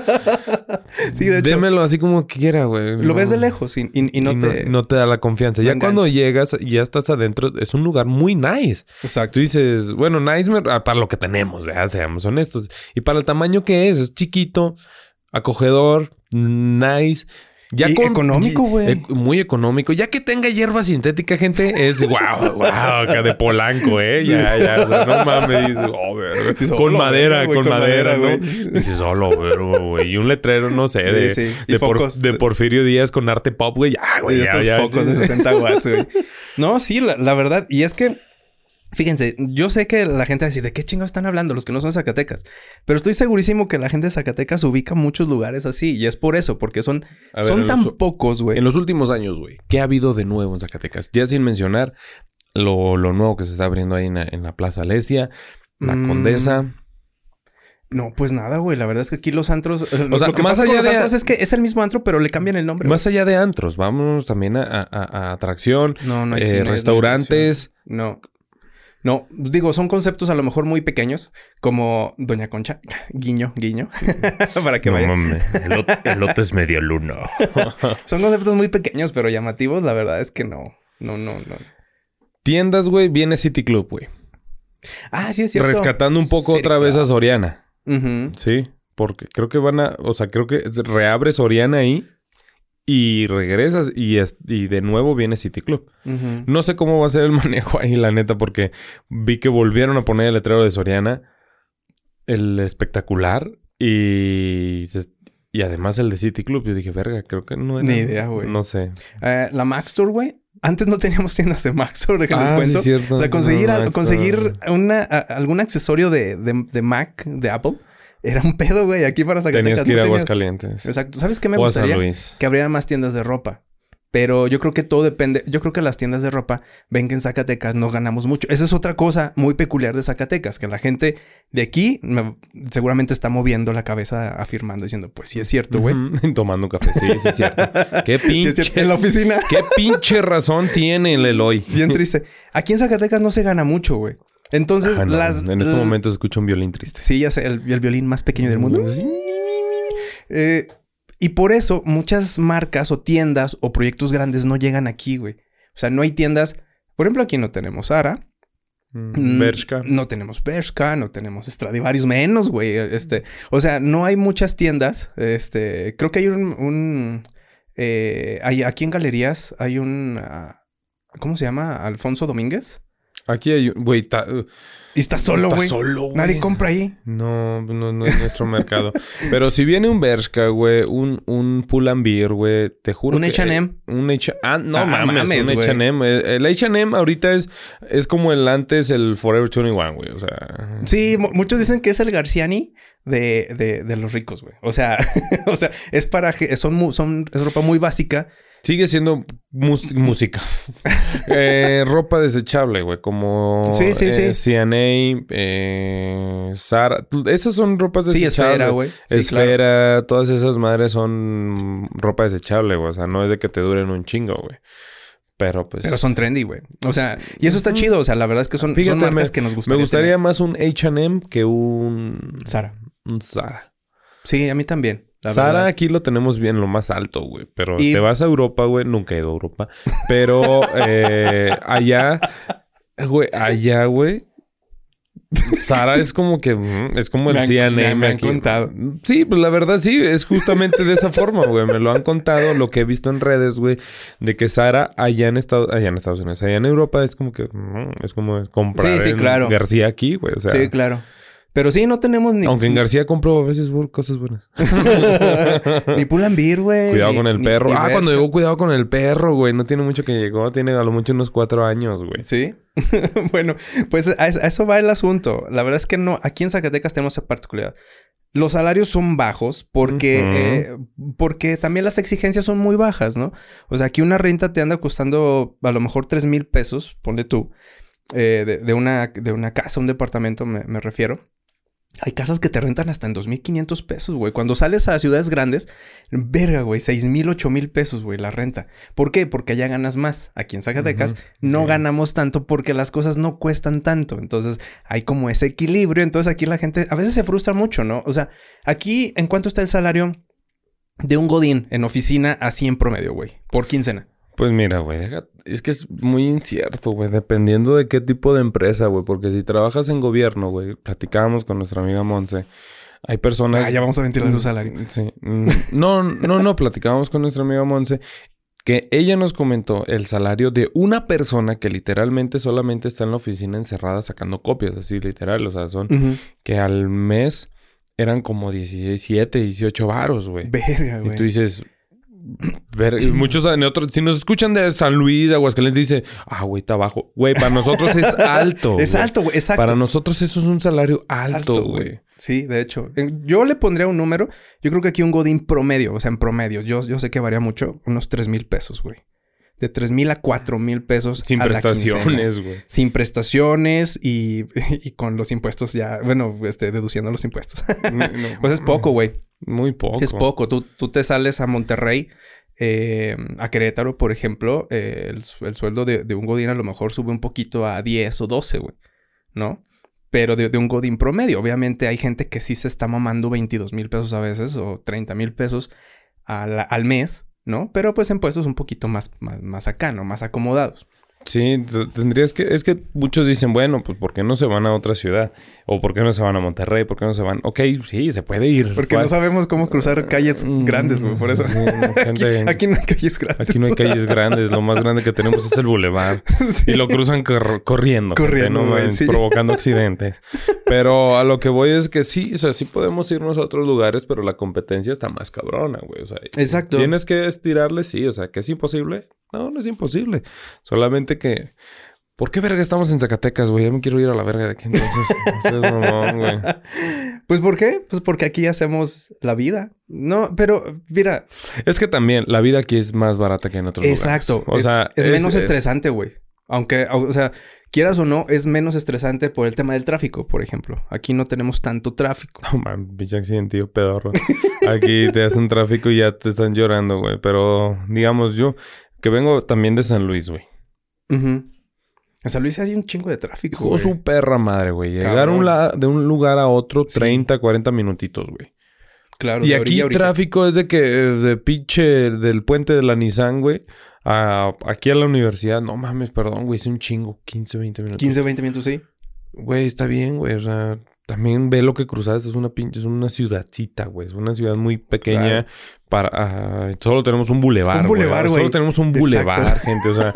Speaker 3: sí, de Démelo así como quiera, güey.
Speaker 2: Lo ves de lejos y, y, no, te...
Speaker 3: no, te. da la confianza. Ya cuando llegas, ya estás adentro, es un lugar muy nice. Exacto. Tú dices, bueno, nice ah, para lo que tenemos, ¿verdad? Seamos honestos. Y para el tamaño que es, es chiquito, acogedor, nice.
Speaker 2: Ya económico, güey.
Speaker 3: muy económico. Ya que tenga hierba sintética, gente, es guau, wow, acá de Polanco, ¿eh? Ya, ya. no mames. con madera, con, madera, ¿no? Dices, solo, güey. Y un letrero, no sé, de, De, Porfirio Díaz con arte pop, güey. Ya, güey. Ya, ya,
Speaker 2: focos de 60 watts, güey. No, sí, la verdad. Y es que Fíjense, yo sé que la gente va a decir, ¿de qué chingados están hablando los que no son Zacatecas? Pero estoy segurísimo que la gente de Zacatecas ubica muchos lugares así y es por eso, porque son, son tan pocos, güey.
Speaker 3: En los últimos años, güey, ¿qué ha habido de nuevo en Zacatecas? Ya sin mencionar lo, nuevo que se está abriendo ahí en la, Plaza Alestia. la mm. Condesa.
Speaker 2: No, pues nada, güey. La verdad es que aquí los antros. Eh, o sea, que más allá de antros es que es el mismo antro, pero le cambian el nombre.
Speaker 3: Más allá de antros, vamos también a, atracción, no, no hay eh, restaurantes.
Speaker 2: No. No, digo, son conceptos a lo mejor muy pequeños, como Doña Concha, guiño, guiño, para que no,
Speaker 3: el lote es medio luno.
Speaker 2: son conceptos muy pequeños, pero llamativos, la verdad es que no. No, no, no.
Speaker 3: Tiendas, güey, viene City Club, güey.
Speaker 2: Ah, sí, es cierto.
Speaker 3: Rescatando un poco otra vez a Soriana. Sí, porque creo que van a, o sea, creo que reabre Soriana ahí y regresas y, y, de nuevo viene City Club. No sé cómo va a ser el manejo ahí, la neta, porque vi que volvieron a poner el letrero de Soriana, el espectacular, y, y además el de City Club. Yo dije, verga, creo que no
Speaker 2: era. Ni idea, güey.
Speaker 3: No sé.
Speaker 2: Eh, la Max Tour, güey, antes no teníamos tiendas de Max Store, que les ah, cuento. o sea, conseguir, conseguir una, algún accesorio de, Mac, de Apple, era un pedo, güey. Aquí para Zacatecas.
Speaker 3: Tenías que ir a Aguascalientes.
Speaker 2: Exacto. ¿Sabes qué me gustaría? Luis. Que abrieran más tiendas de ropa. Pero yo creo que todo depende. Yo creo que las tiendas de ropa ven que en Zacatecas no ganamos mucho. Esa es otra cosa muy peculiar de Zacatecas, que la gente de aquí seguramente está moviendo la cabeza afirmando, diciendo, pues sí es cierto, güey.
Speaker 3: Tomando un café, sí, sí es
Speaker 2: cierto. qué pinche. en la oficina.
Speaker 3: qué pinche razón tiene el Eloy.
Speaker 2: Bien triste. Aquí en Zacatecas no se gana mucho, güey. Entonces, ah, las,
Speaker 3: en este momento escucha un violín triste.
Speaker 2: Sí, ya sé, el, violín más pequeño del mundo. Mm. Eh, y por eso muchas marcas o tiendas o proyectos grandes no llegan aquí, güey. O sea, no hay tiendas. Por ejemplo, aquí no tenemos Ara.
Speaker 3: Mm, mm,
Speaker 2: no tenemos Bershka, no tenemos Stradivarius menos, güey. Este, o sea, no hay muchas tiendas. Este, creo que hay un, eh, aquí en galerías hay un, ah, ¿cómo se llama? Alfonso Domínguez.
Speaker 3: Aquí hay un. Güey, está. Uh,
Speaker 2: y está solo, güey. Nadie compra ahí.
Speaker 3: No, no, es nuestro mercado. Pero si viene un Bershka, güey, un, un Pull&Bear, güey, te juro
Speaker 2: ¿Un
Speaker 3: H&M? Un H... Ah, no ah, mames, un H&M. El H&M ahorita es, es como el antes, el Forever 21, güey. O sea...
Speaker 2: Sí, muchos dicen que es el Garciani de, de, de los ricos, güey. O sea, o sea, es para... Son, son, es ropa muy básica
Speaker 3: Sigue siendo música. Eh, ropa desechable, güey. Como. Sí, eh, CNA, Sara. Eh, pues, esas son ropas desechables.
Speaker 2: Sí, esfera, güey.
Speaker 3: esfera, todas esas madres son ropa desechable, güey. O sea, no es de que te duren un chingo, güey. Pero pues.
Speaker 2: Pero son trendy, güey. O sea, y eso está chido. O sea, la verdad es que son, Fíjate, son marcas que nos gustan.
Speaker 3: Me gustaría más un HM que un.
Speaker 2: Sara.
Speaker 3: Un Sara.
Speaker 2: Sí, a mí también.
Speaker 3: Sara aquí lo tenemos bien lo más alto, güey. Pero te vas a Europa, güey. Nunca he ido a Europa. Pero eh, allá, güey, allá, güey. Sara es como que mm, es como el CNN
Speaker 2: me, han aquí. contado.
Speaker 3: Sí, pues la verdad sí, es justamente de esa forma, güey. Me lo han contado, lo que he visto en redes, güey, de que Sara allá en Estados allá en Estados Unidos, allá en Europa es como que mm, es como comprar García aquí, güey, o Sí,
Speaker 2: claro. Pero sí, no tenemos ni.
Speaker 3: Aunque en García compro a veces cosas buenas.
Speaker 2: ni Pulambir, güey.
Speaker 3: Cuidado con el perro. ah, cuando llegó, cuidado con el perro, güey. No tiene mucho que llegó. Tiene a lo mucho unos cuatro años, güey.
Speaker 2: Sí. bueno, pues a, eso va el asunto. La verdad es que no. Aquí en Zacatecas tenemos esa particularidad. Los salarios son bajos porque, eh, porque también las exigencias son muy bajas, ¿no? O sea, aquí una renta te anda costando a lo mejor tres mil pesos, ponle tú, eh, de, una, de una casa, un departamento me refiero. Hay casas que te rentan hasta en 2.500 pesos, güey. Cuando sales a ciudades grandes, verga, güey, 6.000, 8.000 pesos, güey, la renta. ¿Por qué? Porque allá ganas más. Aquí en Zacatecas no ganamos tanto porque las cosas no cuestan tanto. Entonces hay como ese equilibrio. Entonces aquí la gente a veces se frustra mucho, ¿no? O sea, aquí, ¿en cuánto está el salario de un Godín en oficina así en promedio, güey? Por quincena.
Speaker 3: Pues mira, güey, es que es muy incierto, güey, dependiendo de qué tipo de empresa, güey, porque si trabajas en gobierno, güey, platicábamos con nuestra amiga Monse, hay personas...
Speaker 2: Ah, ya vamos a ventilar su mm, salario. Mm,
Speaker 3: sí. Mm, no, no, no, platicábamos con nuestra amiga Monse que ella nos comentó el salario de una persona que literalmente solamente está en la oficina encerrada sacando copias, así literal, o sea, son que al mes eran como 17, 18 varos, güey.
Speaker 2: Verga, güey.
Speaker 3: Y tú dices, Ver, muchos en otros, si nos escuchan de San Luis, de Aguascalientes, dice, ah, güey, está bajo. Güey, para nosotros es alto.
Speaker 2: es alto, güey,
Speaker 3: exacto. Para nosotros eso es un salario alto, güey.
Speaker 2: Sí, de hecho. Yo le pondría un número, yo creo que aquí un Godín promedio, o sea, en promedio, yo, yo sé que varía mucho, unos 3 mil pesos, güey de 3 mil a 4 mil pesos.
Speaker 3: Sin prestaciones, güey.
Speaker 2: Sin prestaciones y, con los impuestos ya, bueno, este, deduciendo los impuestos. pues es poco, güey.
Speaker 3: Muy poco.
Speaker 2: Es poco. Tú, te sales a Monterrey, eh, a Querétaro, por ejemplo, eh, el, sueldo de, un Godín a lo mejor sube un poquito a 10 o 12, güey. ¿No? pero de, un godín promedio. Obviamente hay gente que sí se está mamando 22 mil pesos a veces o 30 mil pesos al, mes ¿no? Pero pues en puestos un poquito más, más, más acá, ¿no? Más acomodados.
Speaker 3: Sí, tendrías que, es que muchos dicen, bueno, pues ¿por qué no se van a otra ciudad? ¿O por qué no se van a Monterrey? ¿Por qué no se van? Ok, sí, se puede ir.
Speaker 2: Porque no sabemos cómo cruzar ah, calles mm, grandes, güey, por eso.
Speaker 3: aquí, no hay calles grandes. Aquí no hay calles grandes, lo más grande que tenemos es el bulevar. Y lo cruzan corriendo. Corriendo, Provocando accidentes. Pero a lo que voy es que sí, o sea, sí podemos irnos a otros lugares, pero la competencia está más cabrona, güey. O sea, Exacto. Tienes que estirarle, sí, o sea, que es imposible. No, no es imposible. Solamente que. ¿Por qué verga estamos en Zacatecas, güey? Ya me quiero ir a la verga de aquí entonces. Pues,
Speaker 2: pues ¿por qué? Pues porque aquí hacemos la vida. No, pero mira.
Speaker 3: Es que también la vida aquí es más barata que en otros lugares. Exacto. O sea,
Speaker 2: es, menos estresante, güey. Aunque, o sea, quieras o no, es menos estresante por el tema del tráfico, por ejemplo. Aquí no tenemos tanto tráfico.
Speaker 3: No, man, pinche accidente, pedorro. Aquí te hacen tráfico y ya te están llorando, güey. Pero digamos yo, que vengo también de San Luis, güey. Uh
Speaker 2: -huh. En San Luis hay un chingo de tráfico.
Speaker 3: o su perra madre, güey. Llegar de un lugar a otro 30, 40 minutitos, güey. Claro, y aquí el tráfico es de que eh, de pinche del puente de la Nissan, güey, a, aquí a la universidad. No mames, perdón, güey, es un chingo, 15, 20 minutos.
Speaker 2: 15, 20 minutos, sí.
Speaker 3: Güey, está bien, güey. O sea, también ve lo que cruzaste. Es una pinche, es una ciudadcita, güey. Es una ciudad muy pequeña, para, solo tenemos un bulevar. güey. Solo tenemos un bulevar, gente. O sea,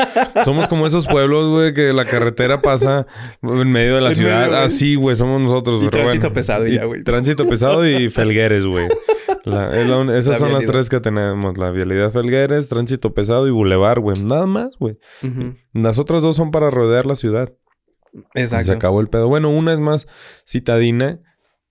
Speaker 3: somos como esos pueblos, güey, que la carretera pasa en medio de la ciudad. Así, güey, somos nosotros. Y tránsito pesado y, ya, güey. Tránsito pesado y felgueres, güey. esas son las tres que tenemos. La vialidad Felgueres, tránsito pesado y bulevar, güey. Nada más, güey. Las otras dos son para rodear la ciudad. Exacto. se acabó el pedo. Bueno, una es más citadina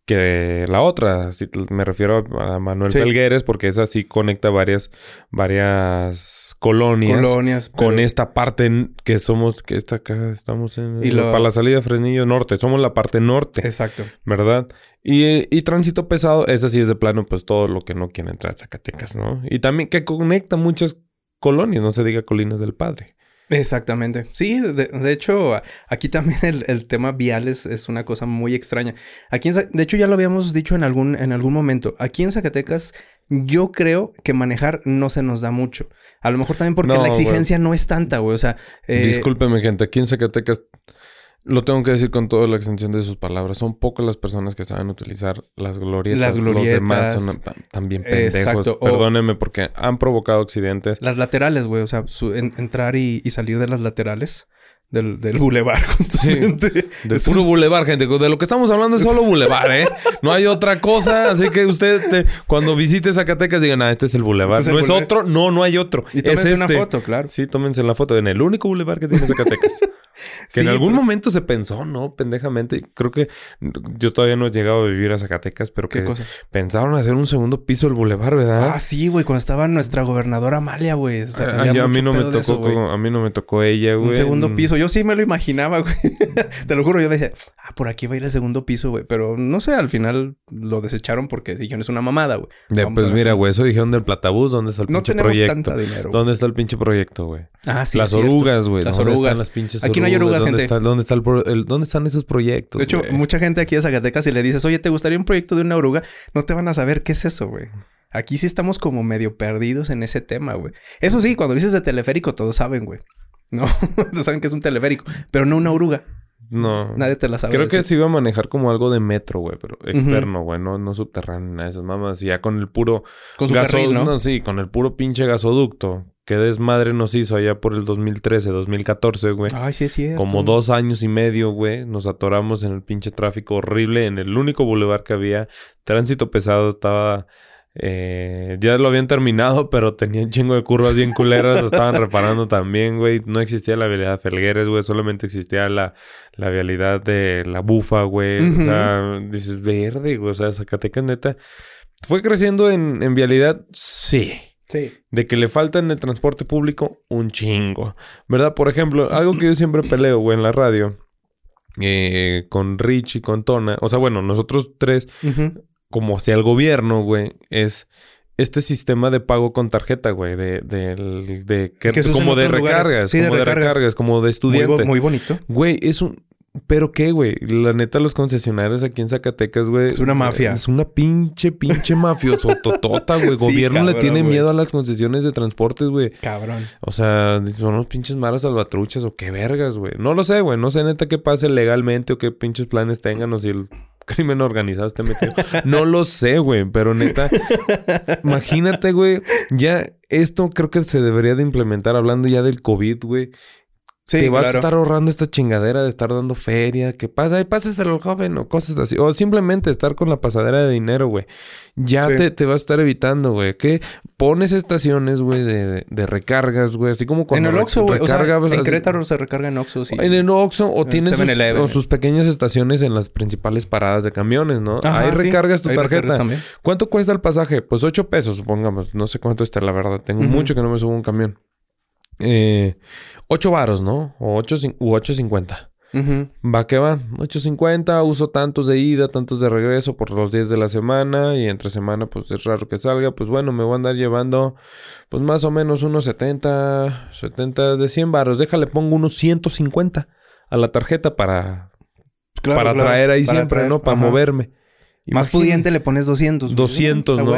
Speaker 3: que la otra. Si me refiero a Manuel sí. porque esa sí conecta varias, varias colonias, con esta parte que somos, que está acá, estamos en... Para la salida de Fresnillo Norte, somos la parte norte. Exacto. ¿Verdad? Y, y tránsito pesado, esa sí es de plano, pues todo lo que no quiere entrar a Zacatecas, ¿no? Y también que conecta muchas colonias, no se diga Colinas del Padre.
Speaker 2: Exactamente. Sí, de, hecho, aquí también el, tema vial es, una cosa muy extraña. Aquí de hecho, ya lo habíamos dicho en algún, en algún momento. Aquí en Zacatecas, yo creo que manejar no se nos da mucho. A lo mejor también porque la exigencia no es tanta, güey. O sea.
Speaker 3: Eh, Discúlpeme, gente. Aquí en Zacatecas lo tengo que decir con toda la extensión de sus palabras. Son pocas las personas que saben utilizar las glorietas. Las glorietas. Los demás son también pendejos. Perdónenme porque han provocado accidentes.
Speaker 2: Las laterales, güey. O sea, entrar y, salir de las laterales del, del bulevar constantemente.
Speaker 3: de puro bulevar, gente. De lo que estamos hablando es solo bulevar, ¿eh? No hay otra cosa. Así que usted, cuando visite Zacatecas, digan, ah, este es el bulevar. Este no es otro. No, no hay otro. Y tómense es una este. foto, claro. Sí, tómense la foto en el único bulevar que tiene Zacatecas. Que en algún momento se pensó, ¿no? Pendejamente. Creo que yo todavía no he llegado a vivir a Zacatecas, pero que cosa? pensaron hacer un segundo piso el bulevar, ¿verdad?
Speaker 2: Ah, sí, güey. Cuando estaba nuestra gobernadora Amalia, güey. O
Speaker 3: ah, a mí no me tocó, a mí no me tocó ella, güey. Un
Speaker 2: segundo mm. piso. Yo sí me lo imaginaba, güey. Te lo juro, yo decía, ah, por aquí va a ir el segundo piso, güey. Pero no sé, al final lo desecharon porque dijeron, es una mamada, güey.
Speaker 3: pues mira, güey, eso dijeron del platabús, ¿dónde está el pinche proyecto? No tenemos tanta dinero. ¿Dónde está el pinche proyecto, güey? Ah, sí. Las orugas, güey. Las orugas. Están las pinches no hay ¿dónde gente. ¿dónde, están esos proyectos?
Speaker 2: De hecho, mucha gente aquí de Zacatecas, si le dices, oye, ¿te gustaría un proyecto de una oruga? No te van a saber qué es eso, güey. Aquí sí estamos como medio perdidos en ese tema, güey. Eso sí, cuando dices de teleférico, todos saben, güey. No, todos saben que es un teleférico, pero no una oruga.
Speaker 3: No. Nadie te la sabe. Creo que se iba a manejar como algo de metro, güey, pero externo, güey, no, no subterráneo, nada de esas mamas. ya con el puro. Con ¿no? Sí, con el puro pinche gasoducto qué desmadre nos hizo allá por el 2013, 2014, güey.
Speaker 2: Ay, sí, sí.
Speaker 3: Como dos años y medio, güey, nos atoramos en el pinche tráfico horrible, en el único bulevar que había. Tránsito pesado estaba. Eh, ya lo habían terminado, pero tenían chingo de curvas bien culeras. estaban reparando también, güey. No existía la vialidad de Felgueres, güey. Solamente existía la, la vialidad de la bufa, güey. O sea, dices, verde, güey. O sea, Zacatecas, neta. ¿Fue creciendo en, en vialidad? Sí. De que le falta en el transporte público un chingo. ¿Verdad? Por ejemplo, algo que yo siempre peleo, güey, en la radio. Eh, con Rich y con Tona. O sea, bueno, nosotros tres, como hacia el gobierno, güey, es este sistema de pago con tarjeta, güey, de, de, de, como, de recargas, como de recargas, como de estudiantes. estudiante.
Speaker 2: muy bonito.
Speaker 3: Güey, es un pero qué, güey. La neta, los concesionarios aquí en Zacatecas, güey.
Speaker 2: Es una mafia.
Speaker 3: Es una pinche, pinche totota, güey. El Gobierno le tiene miedo a las concesiones de transportes, güey. Cabrón. O sea, son unos pinches maras salvatruchas o qué vergas, güey. No lo sé, güey. No sé neta qué pase legalmente o qué pinches planes tengan o si el crimen organizado esté metido. no lo sé, güey. Pero neta, imagínate, güey. Ya esto creo que se debería de implementar hablando ya del COVID, güey te vas a estar ahorrando esta chingadera de estar dando feria, ¿Qué pasa, ay, páseselo al joven o cosas así. O simplemente estar con la pasadera de dinero, güey. Ya te, te vas a estar evitando, güey. Que pones estaciones, güey, de, recargas, güey. Así como cuando. En el Oxxo,
Speaker 2: güey. O sea, en se recarga en Oxxo, sí.
Speaker 3: En el Oxxo o tienes sus, sus, pequeñas estaciones en las principales paradas de camiones, ¿no? Ahí recargas tu tarjeta. ¿Cuánto cuesta el pasaje? Pues 8 pesos, supongamos. No sé cuánto está, la verdad. Tengo mucho que no me subo un camión eh, 8 varos, ¿no? O ocho u 8.50. Va que va, 8.50, uso tantos de ida, tantos de regreso por los días de la semana y entre semana pues es raro que salga, pues bueno, me voy a andar llevando pues más o menos unos 70, 70 de cien varos, déjale, pongo unos 150 a la tarjeta para, para traer ahí siempre, ¿no? Para moverme.
Speaker 2: Más pudiente le pones 200.
Speaker 3: 200, ¿no?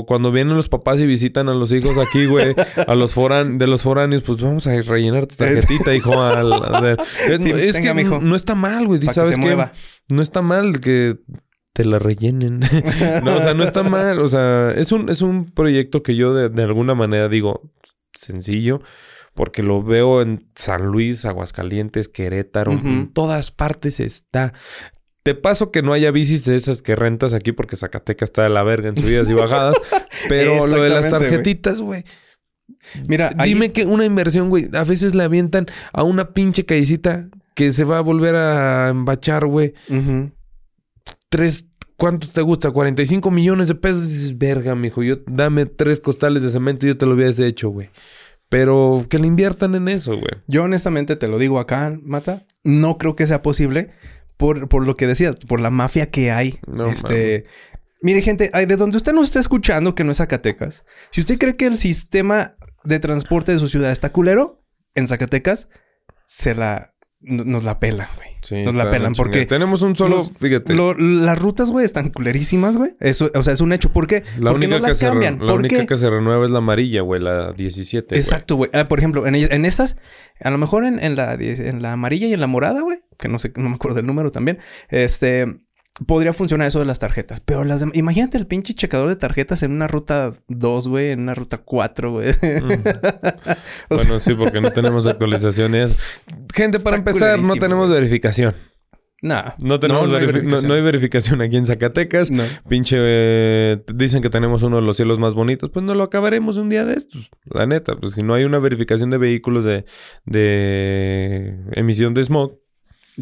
Speaker 3: O cuando vienen los papás y visitan a los hijos aquí, güey, a los foran, de los foráneos, pues vamos a rellenar tu tarjetita, hijo. es, pues que no está mal, güey. ¿Sabes qué? No está mal que te la rellenen. no, o sea, no está mal. O sea, es un, es un proyecto que yo de, alguna manera digo sencillo porque lo veo en San Luis, Aguascalientes, Querétaro, en todas partes está. De paso que no haya bicis de esas que rentas aquí porque Zacatecas está de la verga en subidas y bajadas. pero lo de las tarjetitas, güey. Mira, dime que una inversión, güey, a veces le avientan a una pinche callecita que se va a volver a embachar, güey. Tres, cuántos te gusta? 45 millones de pesos. dices, verga, mijo, yo dame tres costales de cemento y yo te lo hubiese hecho, güey. Pero que le inviertan en eso, güey.
Speaker 2: Yo honestamente te lo digo acá, Mata, no creo que sea posible por, lo que decías, por la mafia que hay. este, mire, gente, de donde usted nos está escuchando, que no es Zacatecas, si usted cree que el sistema de transporte de su ciudad está culero, en Zacatecas se la nos la pelan, güey. Sí, nos la pelan porque...
Speaker 3: Tenemos un solo, fíjate.
Speaker 2: las rutas, güey, están culerísimas, güey. Eso, o sea, es un hecho. ¿Por qué? La porque única
Speaker 3: no las cambian. la única que se renueva es la amarilla, güey, la 17.
Speaker 2: Exacto, güey. Ah, por ejemplo, en, en esas, a lo mejor en, en, la, en la amarilla y en la morada, güey, que no sé, no me acuerdo del número también, este podría funcionar eso de las tarjetas, pero las de... imagínate el pinche checador de tarjetas en una ruta 2, güey, en una ruta 4, güey. Mm.
Speaker 3: bueno, sí, porque no tenemos actualizaciones. Gente, para empezar, no tenemos verificación. Nada. no tenemos no, hay verificación. aquí en Zacatecas. Pinche. Eh, dicen que tenemos uno de los cielos más bonitos. Pues no lo acabaremos un día de estos. La neta. Pues si no hay una verificación de vehículos de, de emisión de smog.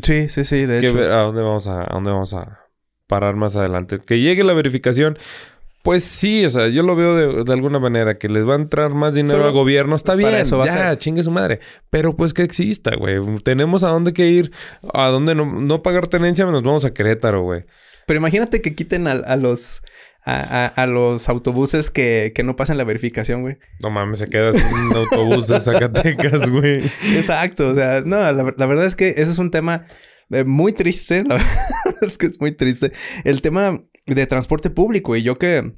Speaker 2: Sí, sí, sí.
Speaker 3: De hecho. ¿A dónde vamos a dónde vamos a, parar más adelante. Que llegue la verificación. Pues sí, o sea, yo lo veo de, alguna manera, que les va a entrar más dinero al gobierno, está bien, eso va chingue su madre. Pero pues que exista, güey. Tenemos a dónde que ir, a dónde no, pagar tenencia, nos vamos a Querétaro, güey.
Speaker 2: Pero imagínate que quiten a, los a, los autobuses que, no pasan la verificación, güey.
Speaker 3: No mames, se queda sin autobuses Zacatecas, güey.
Speaker 2: Exacto, o sea, no, la, la verdad es que ese es un tema eh, muy triste, la verdad es que es muy triste. El tema de transporte público y yo que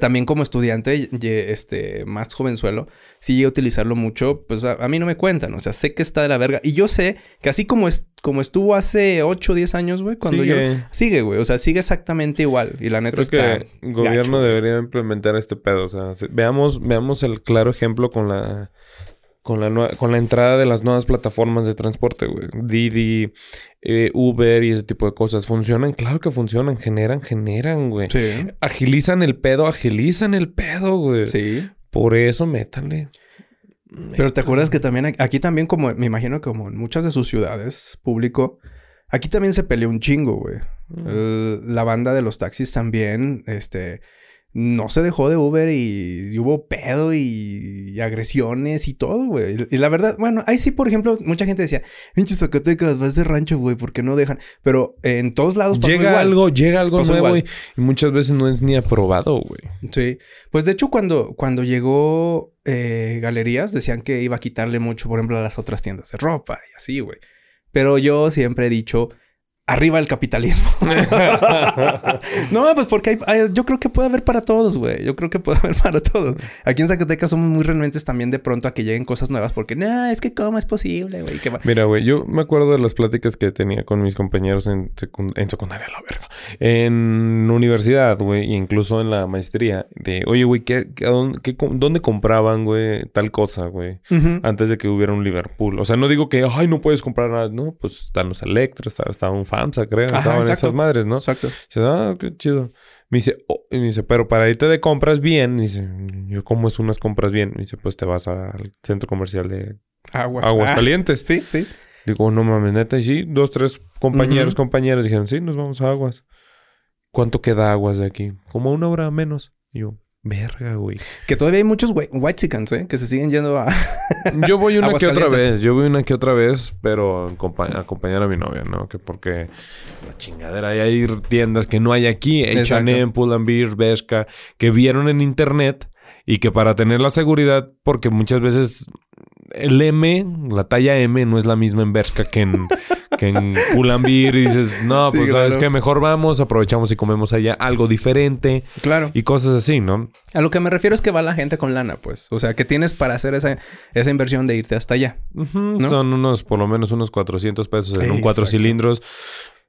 Speaker 2: también como estudiante este, más jovenzuelo, sí llegué a utilizarlo mucho, pues a, mí no me cuentan, o sea, sé que está de la verga. Y yo sé que así como, es como estuvo hace 8 o 10 años, güey, cuando yo... Sigue, güey, o sea, sigue exactamente igual. Y la neta Creo
Speaker 3: Que el gobierno debería implementar este pedo, o sea, veamos el claro ejemplo con la con la, entrada de las nuevas plataformas de transporte, güey. Didi, eh, Uber y ese tipo de cosas. ¿Funcionan? Claro que funcionan. Generan, generan, güey. Sí. Agilizan el pedo, agilizan el pedo, güey. Sí. Por eso, métanle.
Speaker 2: Pero te acuerdas que también aquí también, como me imagino como en muchas de sus ciudades, público, aquí también se peleó un chingo, güey. Mm. La banda de los taxis también, este, no se dejó de Uber y, hubo pedo y, agresiones y todo, güey. Y, la verdad, bueno, ahí sí, por ejemplo, mucha gente decía, pinches Zacatecas, vas de rancho, güey, porque no dejan. Pero en todos lados
Speaker 3: llega algo, llega algo nuevo y, muchas veces no es ni aprobado, güey.
Speaker 2: Sí. Pues de hecho, cuando, cuando llegó eh, Galerías, decían que iba a quitarle mucho, por ejemplo, a las otras tiendas de ropa y así, güey. Pero yo siempre he dicho arriba el capitalismo. no, pues porque hay, yo creo que puede haber para todos, güey. Yo creo que puede haber para todos. Aquí en Zacatecas somos muy renuentes también de pronto a que lleguen cosas nuevas porque, no, es que cómo es posible, güey.
Speaker 3: Mira, güey, yo me acuerdo de las pláticas que tenía con mis compañeros en, secundaria, la verga. En universidad, güey, e incluso en la maestría. De, oye, güey, ¿qué, dónde, compraban, güey, tal cosa, güey? Antes de que hubiera un Liverpool. O sea, no digo que, ay, no puedes comprar nada. No, pues están los Electros, estaba un FAMSA, creo, estaban esas madres, ¿no? Exacto. Dice, ah, qué chido. Me dice, oh", me dice, pero para irte de compras bien, dice, yo cómo es unas compras bien. Me dice, pues te vas al centro comercial de aguas, aguas calientes.
Speaker 2: Sí, sí.
Speaker 3: Digo, no mames, neta, y sí, dos, tres compañeros, compañeras dijeron, sí, nos vamos a aguas. ¿Cuánto queda aguas de aquí? Como una hora menos. Y yo, Verga, güey.
Speaker 2: Que todavía hay muchos whitesicans, ¿eh? Que se siguen yendo a...
Speaker 3: yo voy una que otra vez. Yo voy una que otra vez, pero acompañar a mi novia, ¿no? Que porque la chingadera. Hay, tiendas que no hay aquí. H&M, Beer, Vesca, Que vieron en internet y que para tener la seguridad... Porque muchas veces el M, la talla M, no es la misma en Vesca que en que en Pulambir dices, no, pues sabes que mejor vamos, aprovechamos y comemos allá algo diferente. Claro. Y cosas así, ¿no?
Speaker 2: A lo que me refiero es que va la gente con lana, pues. O sea, que tienes para hacer esa, esa inversión de irte hasta allá.
Speaker 3: Son unos, por lo menos, unos 400 pesos en un cuatro cilindros.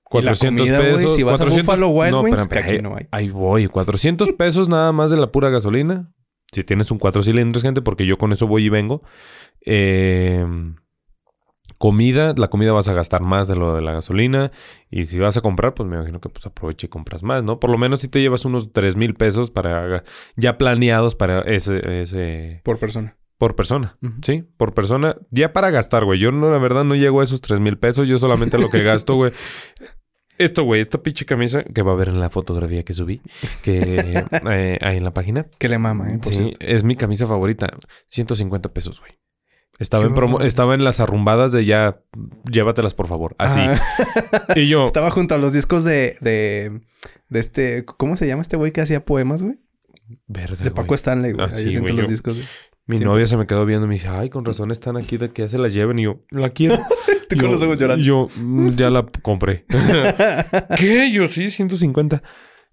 Speaker 3: 400 pesos. si vas a Buffalo Wild aquí no hay. Ahí voy. 400 pesos nada más de la pura gasolina. Si tienes un cuatro cilindros, gente, porque yo con eso voy y vengo. Eh, Comida, la comida vas a gastar más de lo de la gasolina. Y si vas a comprar, pues me imagino que pues aproveche y compras más, ¿no? Por lo menos si te llevas unos 3 mil pesos para ya planeados para ese, ese...
Speaker 2: Por persona.
Speaker 3: Por persona, sí, por persona. Ya para gastar, güey. Yo no, la verdad no llego a esos 3 mil pesos. Yo solamente lo que gasto, güey. Esto, güey, esta pinche camisa que va a ver en la fotografía que subí, que hay eh, en la página.
Speaker 2: Que le mama,
Speaker 3: ¿eh? sí, es mi camisa favorita. 150 pesos, güey. Estaba, en estaba en las arrumbadas de ya, llévatelas por favor. Así. Ah.
Speaker 2: y yo. Estaba junto a los discos de, de, este. ¿Cómo se llama este güey que hacía poemas, güey? Verga. De Paco Stanley, güey. Ah, Ahí los
Speaker 3: discos. Mi novia se me quedó viendo y me dice, ay, con razón están aquí de que se la lleven. Y yo, la quiero. Tú yo, con los ojos llorando. Yo, mm, ya la compré. ¿Qué? Yo sí, 150.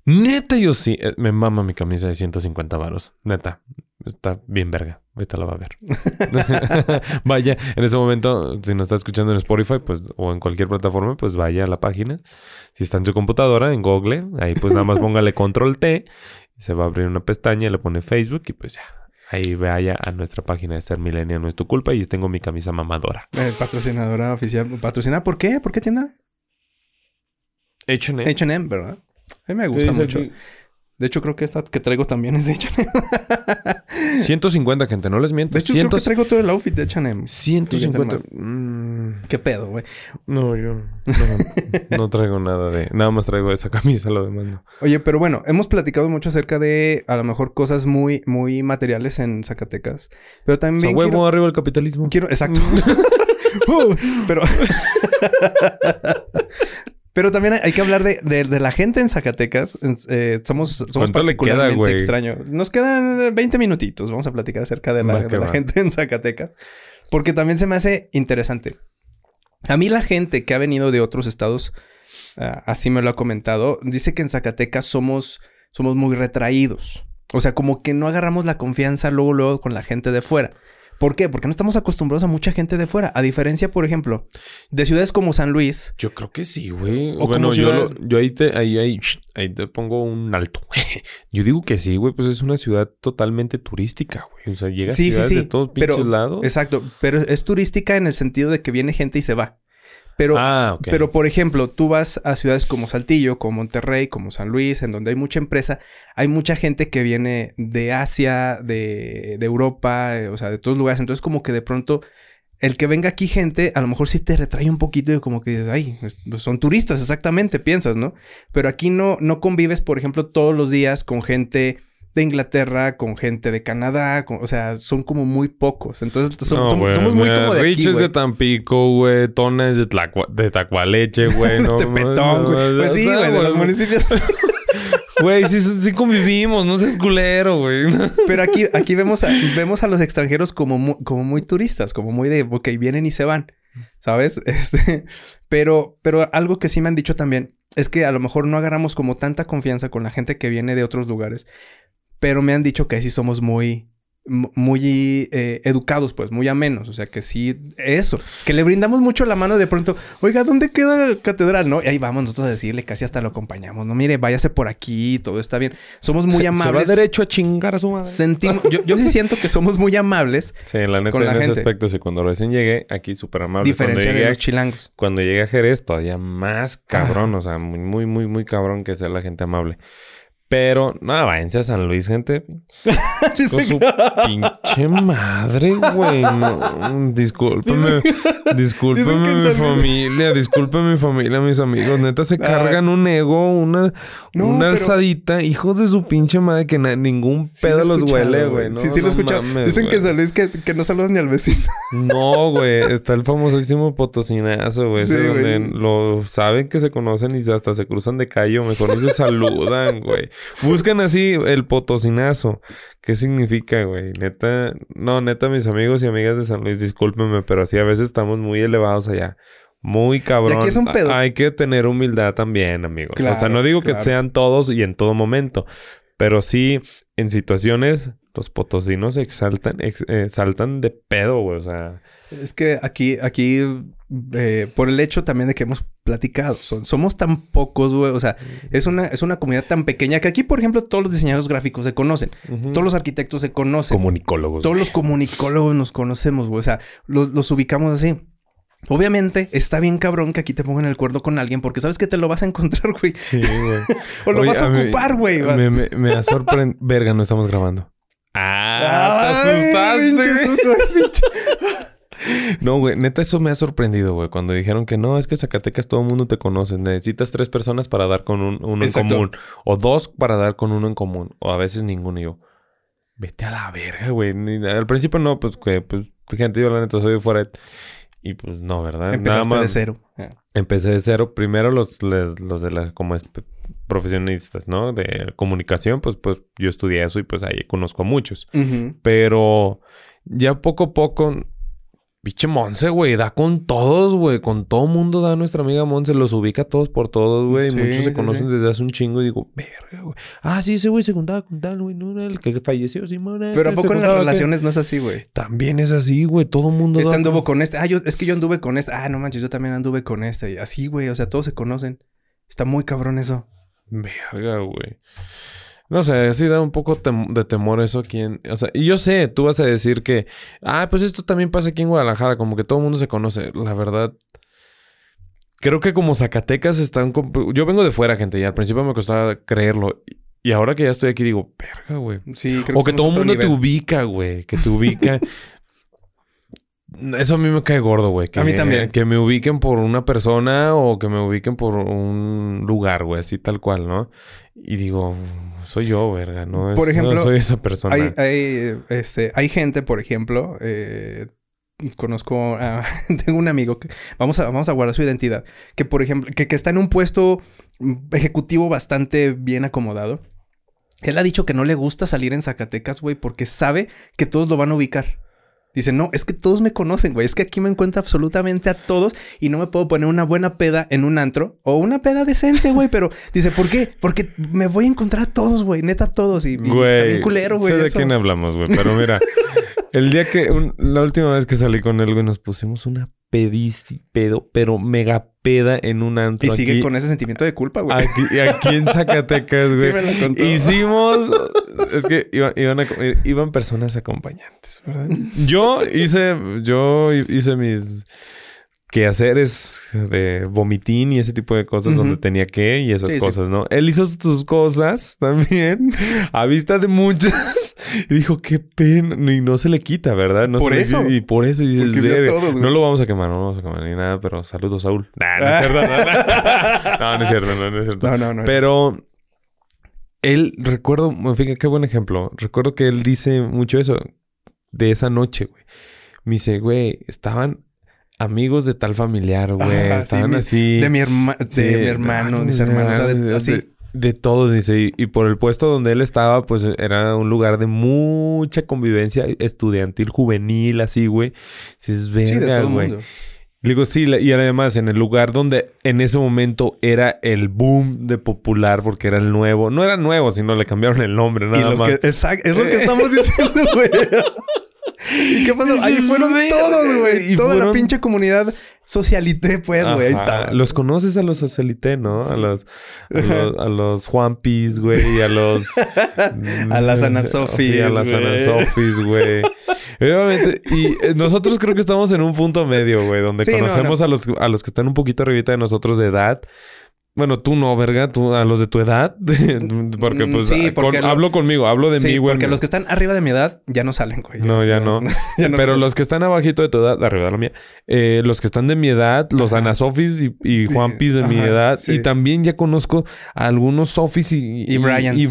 Speaker 3: Neta, yo sí. Eh, me mama mi camisa de 150 varos. Neta. Está bien verga. Ahorita la va a ver. vaya, en ese momento, si nos está escuchando en Spotify, pues, o en cualquier plataforma, pues vaya a la página. Si está en su computadora, en Google, ahí pues nada más póngale control T, se va a abrir una pestaña, le pone Facebook y pues ya. Ahí vaya a nuestra página de Ser Milenia, no es tu culpa, y yo tengo mi camisa mamadora. Eh,
Speaker 2: patrocinadora oficial. ¿Patrocinada por qué? ¿Por qué tienda?
Speaker 3: H&M.
Speaker 2: H&M, ¿verdad? A mí me gusta mucho. De hecho, creo que esta que traigo también es de H&M.
Speaker 3: 150, gente. No les miento.
Speaker 2: De hecho, creo que traigo todo el outfit de H&M. 150. Mm. ¿Qué pedo, güey?
Speaker 3: No, yo no, traigo nada de... Nada más traigo esa camisa, lo demás
Speaker 2: no. Oye, pero bueno. Hemos platicado mucho acerca de, a lo mejor, cosas muy, muy materiales en Zacatecas. Pero también
Speaker 3: o huevo arriba del capitalismo.
Speaker 2: Quiero... Exacto. Uh, pero... Pero también hay que hablar de, la gente en Zacatecas. Eh, somos somos particularmente extraño. Nos quedan 20 minutitos. Vamos a platicar acerca de la, gente en Zacatecas. Porque también se me hace interesante. A mí la gente que ha venido de otros estados, ah, así me lo ha comentado, dice que en Zacatecas somos, somos muy retraídos. O sea, como que no agarramos la confianza luego, luego con la gente de fuera. ¿Por qué? Porque no estamos acostumbrados a mucha gente de fuera. A diferencia, por ejemplo, de ciudades como San Luis.
Speaker 3: Yo creo que sí, güey. bueno, yo, yo ahí, te, pongo un alto. yo digo que sí, güey. Pues es una ciudad totalmente turística, güey. O sea, llega ciudades
Speaker 2: de todos pinches lados. Exacto. Pero es turística en el sentido de que viene gente y se va. Ah, pero, por ejemplo, tú vas a ciudades como Saltillo, como Monterrey, como San Luis, en donde hay mucha empresa, hay mucha gente que viene de Asia, de, Europa, eh, o sea, de todos lugares. Entonces, como que de pronto el que venga aquí gente, a lo mejor sí te retrae un poquito y como que dices, ay, pues, son turistas, exactamente, piensas, ¿no? Pero aquí no, no convives, por ejemplo, todos los días con gente de Inglaterra, con gente de Canadá, o sea, son como muy pocos. Entonces, somos
Speaker 3: muy como de Rich es de Tampico, güey. Tona de, Tacualeche, güey. güey. Pues sí, güey, de los municipios... Güey, sí, convivimos, no seas culero, güey.
Speaker 2: Pero aquí, aquí vemos, a, vemos a los extranjeros como muy, como muy turistas, como muy de, ok, vienen y se van, ¿sabes? Este, pero, pero algo que sí me han dicho también es que a lo mejor no agarramos como tanta confianza con la gente que viene de otros lugares, pero me han dicho que sí somos muy muy eh, educados, pues, muy amenos. O sea, que sí, eso. Que le brindamos mucho la mano de pronto. Oiga, ¿dónde queda la catedral? No, y ahí vamos nosotros a decirle, casi hasta lo acompañamos. No, mire, váyase por aquí, todo está bien. Somos muy amables. Se
Speaker 3: derecho a chingar a su madre.
Speaker 2: Sentimos, yo, sí siento que somos muy amables.
Speaker 3: Sí, la con en la ese aspecto, cuando recién llegué, aquí súper amable. Diferencia de los chilangos. Cuando llegué a Jerez, todavía más cabrón. O sea, muy, muy, muy, muy cabrón que sea la gente amable. Pero, nada, no, váyanse a San Luis, gente. Con su pinche madre, güey. No, discúlpeme mi familia. a mi familia, mis amigos. Neta, se cargan un ego, una, una alzadita. Hijos de su pinche madre que ningún pedo
Speaker 2: los
Speaker 3: huele, güey.
Speaker 2: sí, sí lo he Dicen que San Luis que, que, no saludas ni al vecino.
Speaker 3: no, güey. Está el famosísimo potosinazo, güey. güey. donde lo saben que se conocen y hasta se cruzan de callo. Mejor no se saludan, güey. Buscan así el potosinazo. ¿Qué significa, güey? Neta, no, neta, mis amigos y amigas de San Luis, discúlpenme, pero así a veces estamos muy elevados allá. Muy cabrón. es un pedo. Hay que tener humildad también, amigos. o sea, no digo que sean todos y en todo momento, pero sí en situaciones los potosinos exaltan, eh, saltan de pedo, güey. O sea.
Speaker 2: Es que aquí, aquí, eh, por el hecho también de que hemos platicado, somos tan pocos, güey. O sea, es una, es una comunidad tan pequeña que aquí, por ejemplo, todos los diseñadores gráficos se conocen, todos los arquitectos se conocen.
Speaker 3: Comunicólogos.
Speaker 2: Todos los comunicólogos nos conocemos, güey. O sea, los, los ubicamos así. Obviamente está bien cabrón que aquí te pongan el cuerno con alguien porque sabes que te lo vas a encontrar, güey. Sí, güey. o lo vas a, ocupar, güey.
Speaker 3: Me, ha sorprendido. Verga, no estamos grabando. Ah, te No, güey, neta, eso me ha sorprendido, güey. Cuando dijeron que no, es que Zacatecas todo el mundo te conoce. Necesitas tres personas para dar con un, uno en común. O dos para dar con uno en común. O a veces ninguno. Y yo, vete a la verga, güey. Al principio no, pues, que, pues, gente, yo la neta soy fuera. de... Y pues no, ¿verdad? Empezaste de cero. Ah. Empecé de cero. Primero los, los, de las como profesionistas, ¿no? De comunicación, pues, pues yo estudié eso y pues ahí conozco a muchos. Pero ya poco a poco Piche, Monse, güey, da con todos, güey. Con todo mundo da nuestra amiga Monse. Los ubica todos por todos, güey. Sí, Muchos se conocen desde hace un chingo. Y digo, verga, güey. Ah, sí, ese güey se juntaba con tal, güey. No, el que falleció, sí,
Speaker 2: mona. Pero ¿a poco en las relaciones no es así, güey?
Speaker 3: También es así, güey. Todo mundo
Speaker 2: Este anduvo con este. Ah, yo, es que yo anduve con este. Ah, no manches, yo también anduve con este. Así, güey. O sea, todos se conocen. Está muy cabrón eso.
Speaker 3: Verga, güey. No sé, sí da un poco de temor eso aquí O sea, y yo sé, tú vas a decir que... Ah, pues esto también pasa aquí en Guadalajara, como que todo el mundo se conoce. La verdad... Creo que como Zacatecas están... Yo vengo de fuera, gente, y al principio me costaba creerlo. Y ahora que ya estoy aquí digo, verga, güey. Sí, o que, todo el mundo te ubica, güey. Que te ubica. Eso a mí me cae gordo, güey. Que, a mí también. Que me ubiquen por una persona o que me ubiquen por un lugar, güey, así tal cual, ¿no? Y digo, soy yo, verga, no, por ejemplo, soy esa persona.
Speaker 2: Hay, este, gente, por ejemplo, eh, conozco tengo un amigo que vamos a, vamos a guardar su identidad, que por ejemplo, que, que está en un puesto ejecutivo bastante bien acomodado. Él ha dicho que no le gusta salir en Zacatecas, güey, porque sabe que todos lo van a ubicar. Dice, no, es que todos me conocen, güey. Es que aquí me encuentro absolutamente a todos y no me puedo poner una buena peda en un antro o una peda decente, güey. Pero dice, ¿por qué? Porque me voy a encontrar a todos, güey. Neta, a todos. Y, güey, está
Speaker 3: bien culero, güey. de quién hablamos, güey. Pero mira, El día que, la última vez que salí con él, güey, nos pusimos una pedici pedo, pero mega peda en un antro.
Speaker 2: Y sigue con ese sentimiento de culpa, güey.
Speaker 3: y aquí en Zacatecas, güey. Sí me Hicimos. Es que iban, iban personas acompañantes, ¿verdad? Yo hice, yo hice mis es de vomitín y ese tipo de cosas donde tenía que y esas cosas, ¿no? Él hizo sus cosas también a vista de muchas y dijo, qué pena. Y no se le quita, ¿verdad? No por eso. y por eso. Y dice, no lo vamos a quemar, no lo vamos a quemar ni nada, pero saludos, Saúl. no, es cierto, no, es cierto. no, no es cierto. No, no, no. Pero él, recuerdo, fin, qué buen ejemplo. Recuerdo que él dice mucho eso de esa noche, güey. Me dice, güey, estaban amigos de tal familiar, güey. Ah, de mi,
Speaker 2: de, mi hermano, mis hermanos. O de, así.
Speaker 3: De, todos, dice. Y, por el puesto donde él estaba, pues era un lugar de mucha convivencia estudiantil, juvenil, así, güey. es verdad, güey. le digo, sí, y además en el lugar donde en ese momento era el boom de popular porque era el nuevo. No era nuevo, sino le cambiaron el nombre,
Speaker 2: nada Que, es lo que estamos diciendo, güey. ¿Y qué pasó? Ahí fueron todos, eh, güey. Toda la pinche comunidad socialité, pues, güey. Ahí está.
Speaker 3: Los conoces a los socialité, ¿no? A los, a los, Juanpis, güey. A los...
Speaker 2: a las Anasofis, A las Anasofis,
Speaker 3: güey. y eh, nosotros creo que estamos en un punto medio, güey, donde conocemos A, los, a los que están un poquito arribita de nosotros de edad, bueno, tú no, verga, tú a los de tu edad, porque mm, pues ah, hablo conmigo, hablo de mí, güey. Porque
Speaker 2: los que están arriba de mi edad ya no salen, güey.
Speaker 3: No, ya, no. Pero los que están abajito de tu edad, arriba de la mía, eh, los que están de mi edad, los Ana Sofis y, y Juanpis de mi edad, y también ya conozco a algunos Sofis y, y, Y,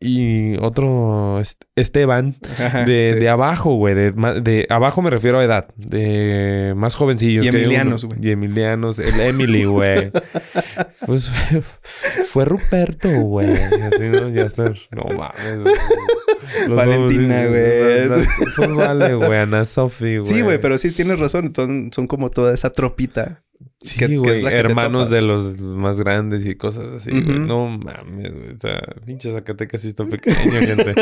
Speaker 3: y otro Esteban de, de abajo, güey. De, de, abajo me refiero a edad. De más jovencillos. Y Emilianos, güey. Y Emilianos. El Emily, güey. pues fue Ruperto, güey. Así, ¿no? Ya está. No mames, Valentina, güey.
Speaker 2: Pues vale, güey. Ana Sofi, güey. Sí, güey. Pero sí, tienes razón. Son, son como toda esa tropita.
Speaker 3: Sí, güey. hermanos de los más grandes y cosas así, No mames, güey. O sea, pinche Zacatecas y está pequeño, gente.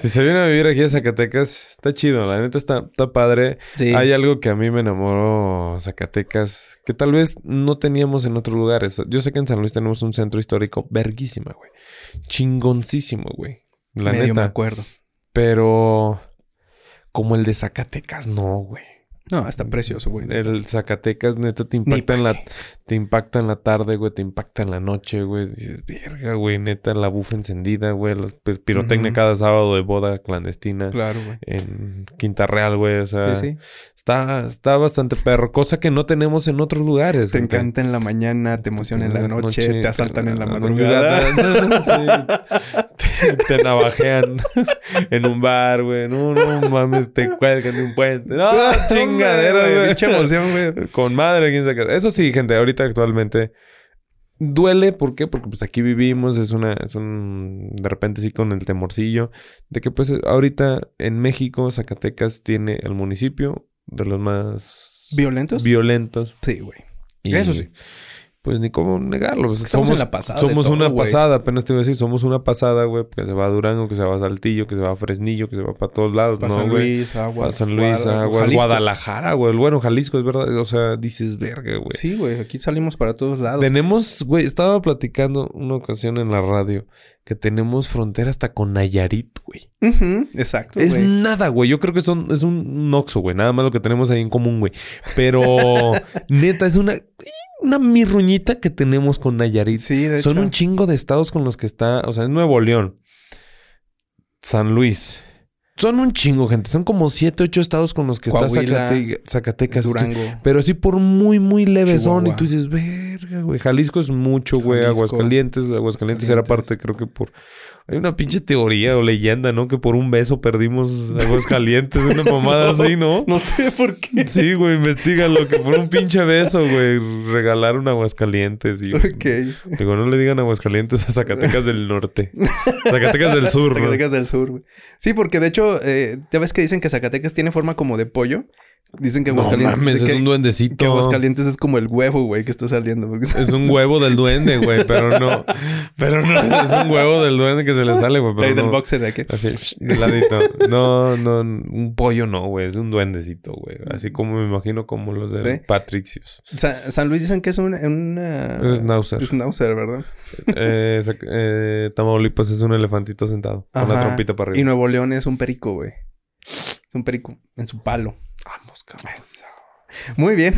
Speaker 3: si se viene a vivir aquí a Zacatecas, está chido. La neta está, padre. Hay algo que a mí me enamoró Zacatecas que tal vez no teníamos en otros lugares. Yo sé que en San Luis tenemos un centro histórico verguísima, güey. Chingoncísimo, güey. La Medio neta. me acuerdo. Pero como el de Zacatecas, no, güey.
Speaker 2: No, está mm. precioso, güey.
Speaker 3: El Zacatecas, neta, te impacta, en la, te impacta en la tarde, güey. Te impacta en la noche, güey. Dices, verga, güey. Neta, la bufa encendida, güey. Los pirotecnia cada sábado de boda clandestina. Claro, güey. En Quinta Real, güey. O sea, sí, sí. Está, está bastante perro. Cosa que no tenemos en otros lugares. Te
Speaker 2: encanta en la mañana, te emociona en la noche, te asaltan en la madrugada.
Speaker 3: te navajean en un bar, güey. No, no mames, te cuelgan de un puente. No, chingadera, güey. Mucha emoción, güey. Con madre, quién saca. Eso sí, gente, ahorita actualmente duele, ¿por qué? Porque pues aquí vivimos, es una, es un, de repente sí con el temorcillo, de que pues ahorita en México, Zacatecas tiene el municipio de los más...
Speaker 2: ¿Violentos?
Speaker 3: Violentos.
Speaker 2: Sí, güey. Eso sí.
Speaker 3: Pues ni cómo negarlo. Pues, somos, en la pasada. Somos una pasada, apenas te iba a decir, somos una pasada, güey, que se va a Durango, que se va a Saltillo, que se va a Fresnillo, que se va para todos lados, ¿no, San Luis, Aguas. San Luis, Aguas, Guadalajara, güey. Bueno, Jalisco, es verdad. O sea, dices verga, güey.
Speaker 2: Sí, güey, aquí salimos para todos lados.
Speaker 3: Tenemos, güey, estaba platicando una ocasión en la radio que tenemos frontera hasta con Nayarit, güey. Ajá. exacto. Es nada, güey. Yo creo que son, es un noxo, güey. Nada más lo que tenemos ahí en común, güey. Pero neta, es una una mirruñita que tenemos con Nayarit. Sí, Son un chingo de estados con los que está, o sea, es Nuevo León, San Luis. Son un chingo, gente. Son como siete, ocho estados con los que está Zacatecas. Durango. Pero sí por muy, muy leve son. Y tú dices, verga, güey. Jalisco es mucho, güey. Aguascalientes, Aguascalientes era parte, creo que por hay una pinche teoría o leyenda, ¿no? Que por un beso perdimos aguas calientes, una mamada así, ¿no?
Speaker 2: No sé por qué.
Speaker 3: Sí, güey, investiga lo que por un pinche beso, güey, regalaron aguascalientes. Y, ok. Digo, no le digan aguascalientes a Zacatecas del Norte. Zacatecas del Sur,
Speaker 2: Zacatecas del Sur, güey. Sí, porque de hecho, eh, ya ves que dicen que Zacatecas tiene forma como de pollo. Dicen que Aguascalientes. es un duendecito. Que Aguascalientes es como el huevo, güey, que está saliendo.
Speaker 3: Es un huevo del duende, güey, pero no. Pero no, es un huevo del duende que se le sale, güey. del boxer aquí. Así, de ladito. No, no, un pollo no, güey, es un duendecito, güey. Así como me imagino como los de Patricios.
Speaker 2: San Luis dicen que es un, una. Eh, es un Schnauzer, ¿verdad? Eh, ¿verdad? Eh,
Speaker 3: Tamaulipas es un elefantito sentado con la trompita para arriba.
Speaker 2: Y Nuevo León es un perico, güey. Es un perico en su palo. Ah, muy bien.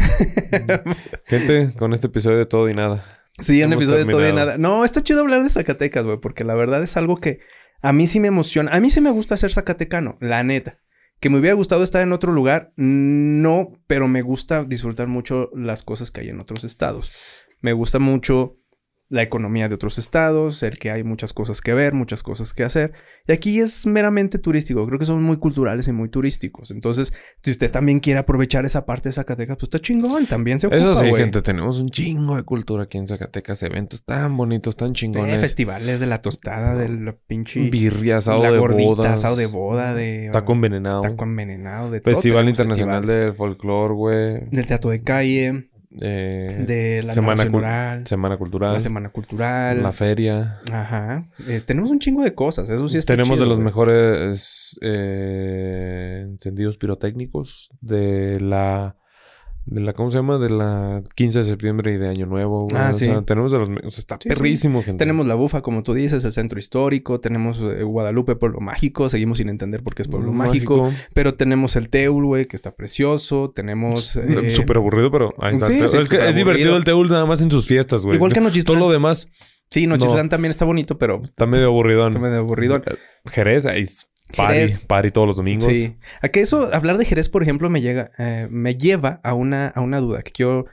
Speaker 3: Gente, con este episodio de todo y nada.
Speaker 2: Sí, un episodio de todo y nada. No, está chido hablar de Zacatecas, güey, porque la verdad es algo que a mí sí me emociona. A mí sí me gusta ser zacatecano, la neta. Que me hubiera gustado estar en otro lugar, no, pero me gusta disfrutar mucho las cosas que hay en otros estados. Me gusta mucho la economía de otros estados, el que hay muchas cosas que ver, muchas cosas que hacer. Y aquí es meramente turístico, creo que son muy culturales y muy turísticos. Entonces, si usted también quiere aprovechar esa parte de Zacatecas, pues está chingón, también se ocupa, Eso sí, gente,
Speaker 3: tenemos un chingo de cultura aquí en Zacatecas, eventos tan bonitos, tan chingones.
Speaker 2: festivales de la tostada, del pinche...
Speaker 3: Birria, asado
Speaker 2: la de
Speaker 3: gordita,
Speaker 2: asado de boda, de...
Speaker 3: Taco envenenado.
Speaker 2: Taco envenenado,
Speaker 3: de Festival Internacional del Folclore, güey.
Speaker 2: Del Teatro de Calle. Eh, de la
Speaker 3: semana, semana cultural.
Speaker 2: La semana cultural.
Speaker 3: La feria.
Speaker 2: Ajá. Eh, tenemos un chingo de cosas. Eso sí
Speaker 3: Tenemos de los mejores eh, encendidos pirotécnicos de la de la, ¿cómo se llama? De la 15 de septiembre y de Año Nuevo, Ah, sí.
Speaker 2: tenemos de
Speaker 3: los...
Speaker 2: está perrísimo, gente. Tenemos la bufa, como tú dices, el centro histórico. Tenemos eh, Guadalupe, Pueblo Mágico. Seguimos sin entender por qué es Pueblo mágico. Pero tenemos el Teul, güey, que está precioso. Tenemos...
Speaker 3: Súper eh, aburrido, pero... Sí, es, divertido el Teul nada más en sus fiestas, güey. Igual que Nochistlán. Todo lo demás...
Speaker 2: Sí, Nochistán también está bonito, pero...
Speaker 3: Está medio aburridón.
Speaker 2: Está medio aburrido eh,
Speaker 3: Jerez, ahí es Party, party, todos los domingos. Sí.
Speaker 2: A que eso, hablar de Jerez, por ejemplo, me llega, eh, me lleva a una, a una duda que quiero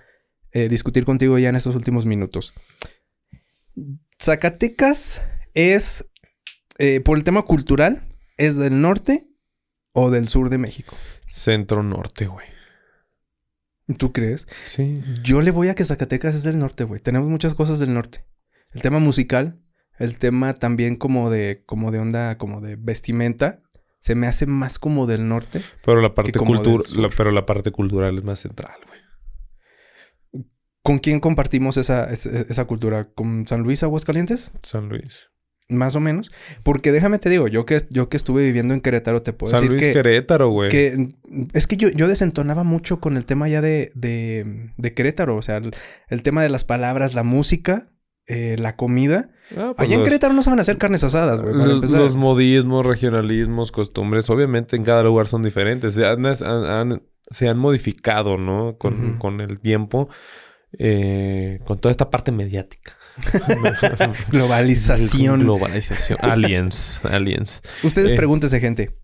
Speaker 2: eh, discutir contigo ya en estos últimos minutos. Zacatecas es, eh, por el tema cultural, ¿es del norte o del sur de México?
Speaker 3: Centro norte, güey.
Speaker 2: ¿Tú crees? Sí. Yo le voy a que Zacatecas es del norte, güey. Tenemos muchas cosas del norte. El tema musical, el tema también como de, como de onda, como de vestimenta, se me hace más como del norte.
Speaker 3: Pero la parte, cultural... pero la parte cultural es más central, güey.
Speaker 2: ¿Con quién compartimos esa, e, esa, cultura? ¿Con San Luis, Aguascalientes?
Speaker 3: San Luis.
Speaker 2: Más o menos. Porque déjame te digo, yo que, yo que estuve viviendo en Querétaro, te puedo decir San Luis, Querétaro, güey. Que, mm, es que yo, yo desentonaba mucho con el tema ya de, de, Querétaro. O sea, el, tema de las palabras, la música. Eh, la comida. Ah, pues Allá en Querétaro no saben hacer carnes asadas, güey.
Speaker 3: Los, modismos, regionalismos, costumbres, obviamente en cada lugar son diferentes. Se han, modificado, ¿no? Con, el tiempo, eh, con toda esta parte mediática.
Speaker 2: globalización.
Speaker 3: Globalización. Aliens. Aliens.
Speaker 2: Ustedes eh, pregúntense, gente.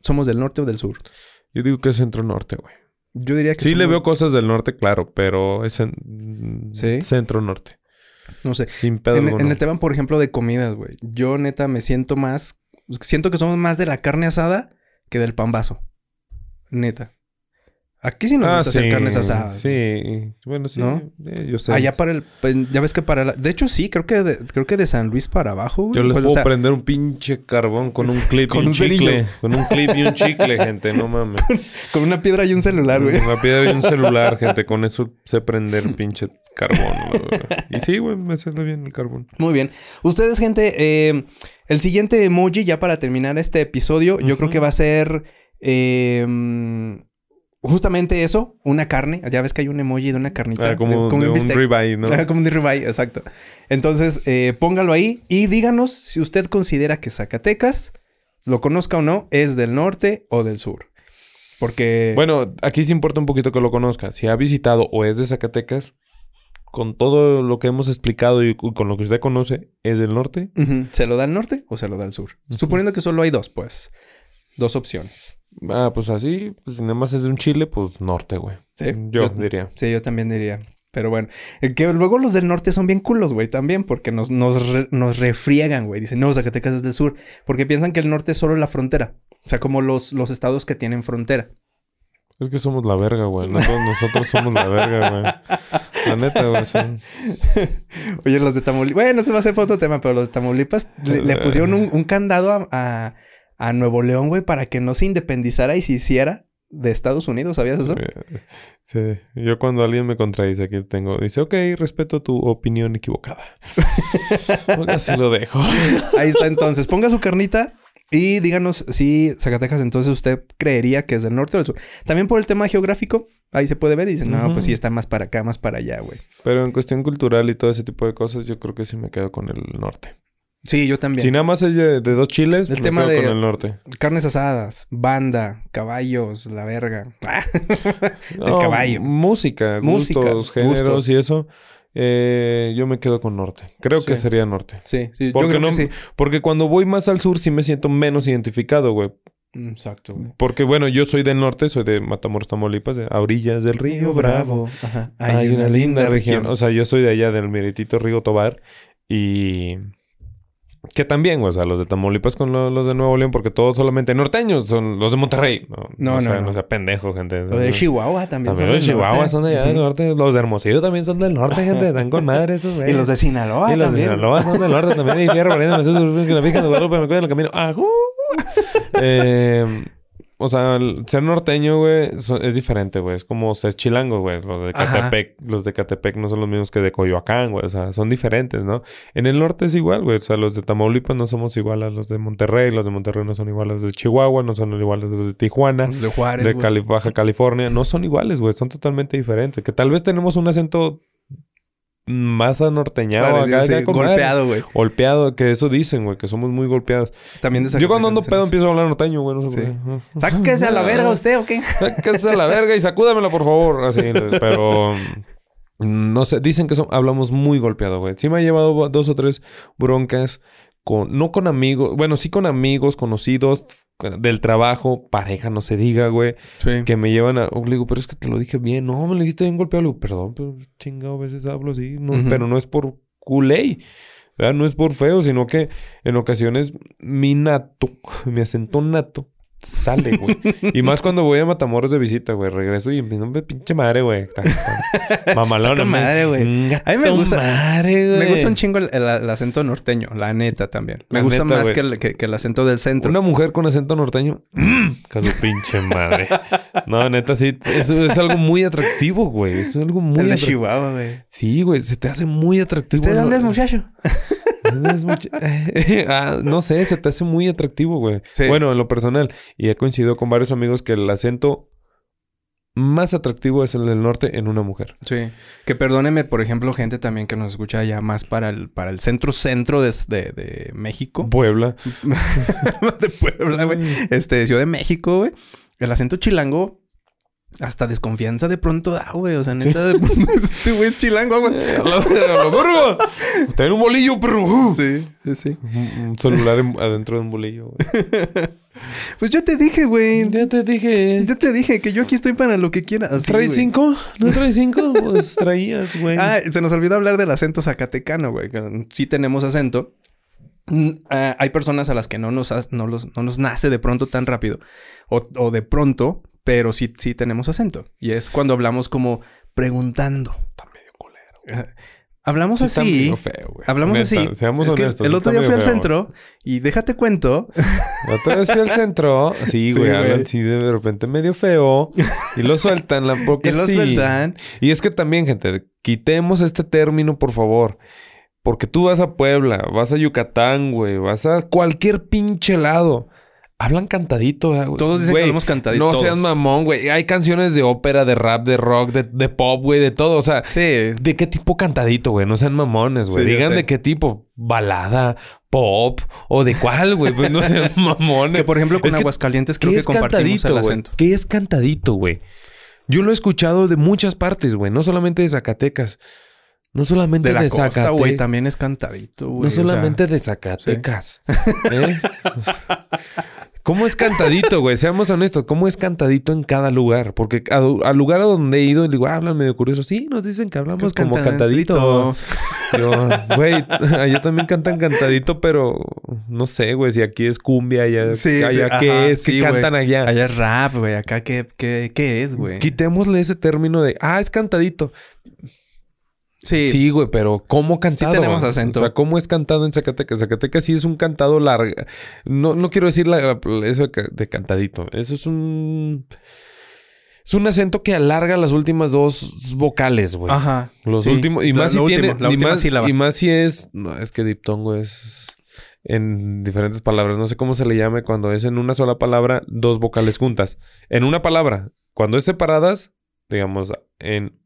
Speaker 2: ¿Somos del norte o del sur?
Speaker 3: Yo digo que es centro-norte, güey. Yo diría que... Sí le veo cosas del norte, claro, pero es centro centro-norte.
Speaker 2: No sé. Sin pedo. En, el tema, por ejemplo, de comidas, güey. Yo neta me siento más. Siento que somos más de la carne asada que del pan pambazo. Neta. Aquí sí nos ah, gusta hacer carnes asadas.
Speaker 3: Sí, bueno, sí. Eh,
Speaker 2: yo sé. Allá para el. Pues, ya ves que para De hecho, sí, creo que de, creo que de San Luis para abajo.
Speaker 3: Yo les pues, puedo prender un pinche carbón con un clip y un, chicle. Con un clip y un chicle, gente, no mames.
Speaker 2: Con, una piedra y un celular, güey. Con
Speaker 3: una piedra y un celular, gente. Con eso sé prender pinche carbón, Y sí, güey, me sale bien el carbón.
Speaker 2: Muy bien. Ustedes, gente, eh, el siguiente emoji, ya para terminar este episodio, yo creo que va a ser. Eh, justamente eso, una carne. Ya ves que hay un emoji de una carnita. Ah, como, un, ¿no? como un ribeye, exacto. Entonces, eh, póngalo ahí y díganos si usted considera que Zacatecas, lo conozca o no, es del norte o del sur. Porque...
Speaker 3: Bueno, aquí sí importa un poquito que lo conozca. Si ha visitado o es de Zacatecas, con todo lo que hemos explicado y con lo que usted conoce, ¿es del norte?
Speaker 2: ¿Se lo da al norte o se lo da al sur? Suponiendo que solo hay dos, pues. Dos opciones.
Speaker 3: Ah, pues así, pues si nada más es de un chile, pues norte, güey. Sí. Yo, diría.
Speaker 2: Sí, yo también diría. Pero bueno, eh, que luego los del norte son bien culos, güey, también, porque nos, nos, refriegan, güey. Dicen, no, sea, que te es del sur, porque piensan que el norte es solo la frontera. O sea, como los, los estados que tienen frontera.
Speaker 3: Es que somos la verga, güey. Nosotros, somos la verga, güey. La neta, güey.
Speaker 2: Oye, los de Tamaulipas. Bueno, se va a hacer para otro tema, pero los de Tamaulipas le, pusieron un, candado a, a Nuevo León, güey, para que no se independizara y se hiciera de Estados Unidos, ¿sabías eso?
Speaker 3: Sí, yo cuando alguien me contradice aquí tengo, dice, ok, respeto tu opinión equivocada. Pues así lo dejo.
Speaker 2: Ahí está entonces, ponga su carnita y díganos si Zacatecas entonces usted creería que es del norte o del sur. También por el tema geográfico, ahí se puede ver y dicen, no, pues sí está más para acá, más para allá, güey.
Speaker 3: Pero en cuestión cultural y todo ese tipo de cosas, yo creo que sí me quedo con el norte.
Speaker 2: Sí, yo también.
Speaker 3: Si nada más es de, dos chiles, el pues tema con el norte.
Speaker 2: Carnes asadas, banda, caballos, la verga.
Speaker 3: El caballo. Música, música gustos, géneros y eso. Eh, yo me quedo con norte. Creo que sería norte. Sí, sí, porque yo creo no, que sí. Porque cuando voy más al sur sí me siento menos identificado, güey. Exacto. Porque bueno, yo soy del norte, soy de Matamoros, Tamaulipas, de, a orillas del río, Bravo. Hay, una, linda, región. región. O sea, yo soy de allá del Miritito Río Tobar y que también, o sea, los de Tamaulipas con los, de Nuevo León, porque todos solamente norteños son los de Monterrey. No, no, o sea, no. O sea, pendejo, gente.
Speaker 2: Los de Chihuahua también, Los
Speaker 3: de
Speaker 2: Chihuahua
Speaker 3: son de allá del norte. Los de Hermosillo también son del norte, gente. Están con madre esos,
Speaker 2: güey. Y los de Sinaloa y los de Sinaloa son del norte también. Y fierro, que la de me en
Speaker 3: el camino. ¡Ajú! eh o sea, ser norteño, güey, es diferente, güey. Es como ser chilango, güey. Los de Catepec, los de Catepec no son los mismos que de Coyoacán, güey. O sea, son diferentes, ¿no? En el norte es igual, güey. O sea, los de Tamaulipas no somos igual a los de Monterrey, los de Monterrey no son iguales a los de Chihuahua, no son iguales a los de Tijuana, los de Juárez, de Baja California, no son iguales, güey. Son totalmente diferentes. Que tal vez tenemos un acento más anorteñado. golpeado, güey. Golpeado, que eso dicen, güey, que somos muy golpeados. También Yo cuando ando pedo empiezo a hablar norteño, güey, no
Speaker 2: sé Sáquese a la verga usted, ¿o qué?
Speaker 3: Sáquese a la verga y sacúdamela, por favor. Así, pero... No sé, dicen que hablamos muy golpeado, güey. Sí me ha llevado dos o tres broncas no con amigos, bueno, sí con amigos, conocidos, del trabajo, pareja, no se diga, güey. Que me llevan a. Oh, le digo, pero es que te lo dije bien. No, me lo dijiste bien golpeado. Le digo, perdón, pero chingado, a veces hablo así. Pero no es por culé. No es por feo, sino que en ocasiones mi nato, me asentó nato, sale, güey. y más cuando voy a Matamoros de visita, güey. Regreso y mi nombre pinche madre, güey. Mamalona. madre,
Speaker 2: güey. A mí me gusta. me gusta un chingo el, acento norteño, la neta también. Me gusta más que el, que, el, acento del centro.
Speaker 3: Una mujer con acento norteño, mm, caso pinche madre. no, neta, sí. Eso es algo muy atractivo, güey. Es algo muy. Es la Chihuahua, güey. Sí, güey. Se te hace muy atractivo. ¿Usted
Speaker 2: dónde es, muchacho? Pues
Speaker 3: ah, no sé, se te hace muy atractivo, güey. Bueno, en lo personal. Y he coincidido con varios amigos que el acento más atractivo es el del norte en una mujer.
Speaker 2: Sí. Que perdóneme, por ejemplo, gente también que nos escucha ya más para el, para el centro centro de, México.
Speaker 3: Puebla.
Speaker 2: de Puebla, güey. Mm. Este, Ciudad de México, güey. El acento chilango hasta desconfianza de pronto da, güey. O sea, neta, de pronto este güey chilango, güey. Eh,
Speaker 3: Está un bolillo, perro. Sí, sí, sí. Un celular adentro de un bolillo,
Speaker 2: Pues yo te dije, güey.
Speaker 3: Ya te dije.
Speaker 2: Ya te dije que yo aquí estoy para lo que quieras.
Speaker 3: ¿Traes cinco? ¿No traes cinco? Pues traías, güey. Ah,
Speaker 2: se nos olvidó hablar del acento zacatecano, güey. Sí tenemos acento. Mm, ah, hay personas a las que no nos, no no nos nace de pronto tan rápido. O, o de pronto pero sí, sí tenemos acento. Y es cuando hablamos como preguntando. Está medio culero. Hablamos así. Está Hablamos así. Seamos el otro día fui al centro y déjate cuento.
Speaker 3: El otro día fui al centro. Sí, güey, Hablan así de repente medio feo. Y lo sueltan la poca. y lo sueltan. Y es que también, gente, quitemos este término, por favor. Porque tú vas a Puebla, vas a Yucatán, güey, vas a cualquier pinche lado. Hablan cantadito, güey. Todos dicen que hablamos cantadito. No sean mamón, güey. Hay canciones de ópera, de rap, de rock, de, pop, güey, de todo. O sea, ¿de qué tipo cantadito, güey? No sean mamones, güey. Digan de qué tipo. Balada, pop o de cuál, güey. Pues no sean mamones.
Speaker 2: que por ejemplo con Aguascalientes que, creo que, es compartimos
Speaker 3: el ¿Qué es cantadito, güey? Yo lo he escuchado de muchas partes, güey. No solamente de Zacatecas. No solamente de,
Speaker 2: Zacatecas de costa, güey, también es cantadito,
Speaker 3: güey. No solamente de Zacatecas. ¿eh? ¿Cómo es cantadito, güey? Seamos honestos, ¿cómo es cantadito en cada lugar? Porque al lugar a donde he ido, le digo, ah, hablan medio curioso. Sí, nos dicen que hablamos como cantadito. Yo, güey, allá también cantan cantadito, pero no sé, güey, si aquí es cumbia, allá, qué es, qué cantan allá.
Speaker 2: Allá
Speaker 3: es
Speaker 2: rap, güey, acá qué, qué, qué es, güey.
Speaker 3: Quitémosle ese término de, ah, es cantadito. Sí. güey, pero ¿cómo cantado? Sí tenemos acento. O sea, ¿cómo es cantado en Zacatecas? Zacatecas sí es un cantado largo. No, no quiero decir la, eso de cantadito. Eso es un... Es un acento que alarga las últimas dos vocales, güey. Ajá. Los últimos... Y más si y, más, si es... es que diptongo es en diferentes palabras. No sé cómo se le llame cuando es en una sola palabra dos vocales juntas. En una palabra. Cuando es separadas, digamos, en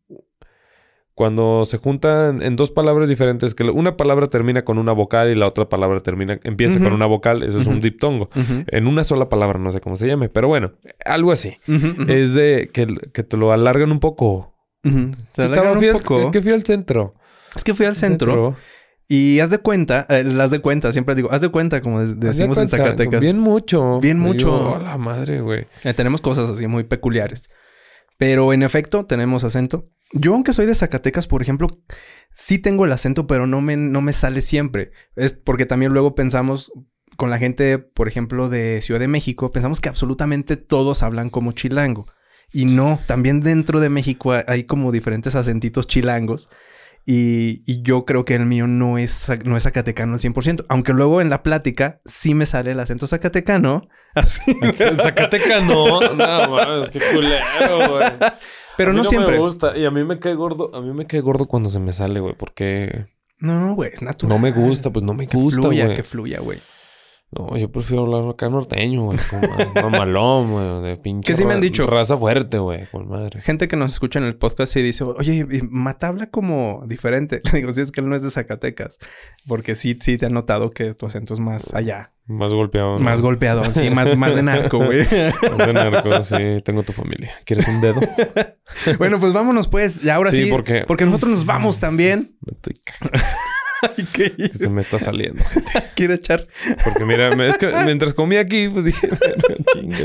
Speaker 3: cuando se juntan en dos palabras diferentes, que una palabra termina con una vocal y la otra palabra termina, empieza con una vocal, eso es un diptongo. En una sola palabra, no sé cómo se llame, pero bueno, algo así. Es de que, te lo alargan un poco. Te alargan un poco. que fui al centro.
Speaker 2: Es que fui al centro. Y haz de cuenta, Haz eh, las de cuenta, siempre digo, haz de cuenta, como decimos en Zacatecas.
Speaker 3: Bien mucho.
Speaker 2: Bien mucho.
Speaker 3: la madre, güey. Eh,
Speaker 2: tenemos cosas así muy peculiares. Pero en efecto, tenemos acento. Yo, aunque soy de Zacatecas, por ejemplo, sí tengo el acento, pero no me, no me sale siempre. Es porque también luego pensamos, con la gente, por ejemplo, de Ciudad de México, pensamos que absolutamente todos hablan como chilango. Y no, también dentro de México hay como diferentes acentitos chilangos. Y, yo creo que el mío no es, no es zacatecano al 100%. Aunque luego en la plática sí me sale el acento zacatecano. Así. zacatecano. no,
Speaker 3: más. es que culero, güey. Pero no, siempre. Me gusta y a mí me cae gordo, a mí me cae gordo cuando se me sale, güey, porque
Speaker 2: No, güey, es natural.
Speaker 3: No me gusta, pues no me gusta, Que fluya, que
Speaker 2: fluya, güey.
Speaker 3: No, yo prefiero hablar acá norteño, güey. Mamalón, De pinche. Que sí me han dicho. Raza fuerte, güey. Con madre.
Speaker 2: Gente que nos escucha en el podcast y dice, oye, Mata habla como diferente. digo, sí, es que él no es de Zacatecas. Porque sí, sí te han notado que tu acento es más allá.
Speaker 3: Más golpeado.
Speaker 2: Más golpeado, sí. más, de narco, güey.
Speaker 3: más de narco, sí. Tengo tu familia. ¿Quieres un dedo?
Speaker 2: bueno, pues vámonos, pues. Y ahora sí. sí porque... porque nosotros nos vamos también.
Speaker 3: se me está saliendo, gente.
Speaker 2: Quiero echar.
Speaker 3: Porque mira, es que mientras comía aquí, pues dije...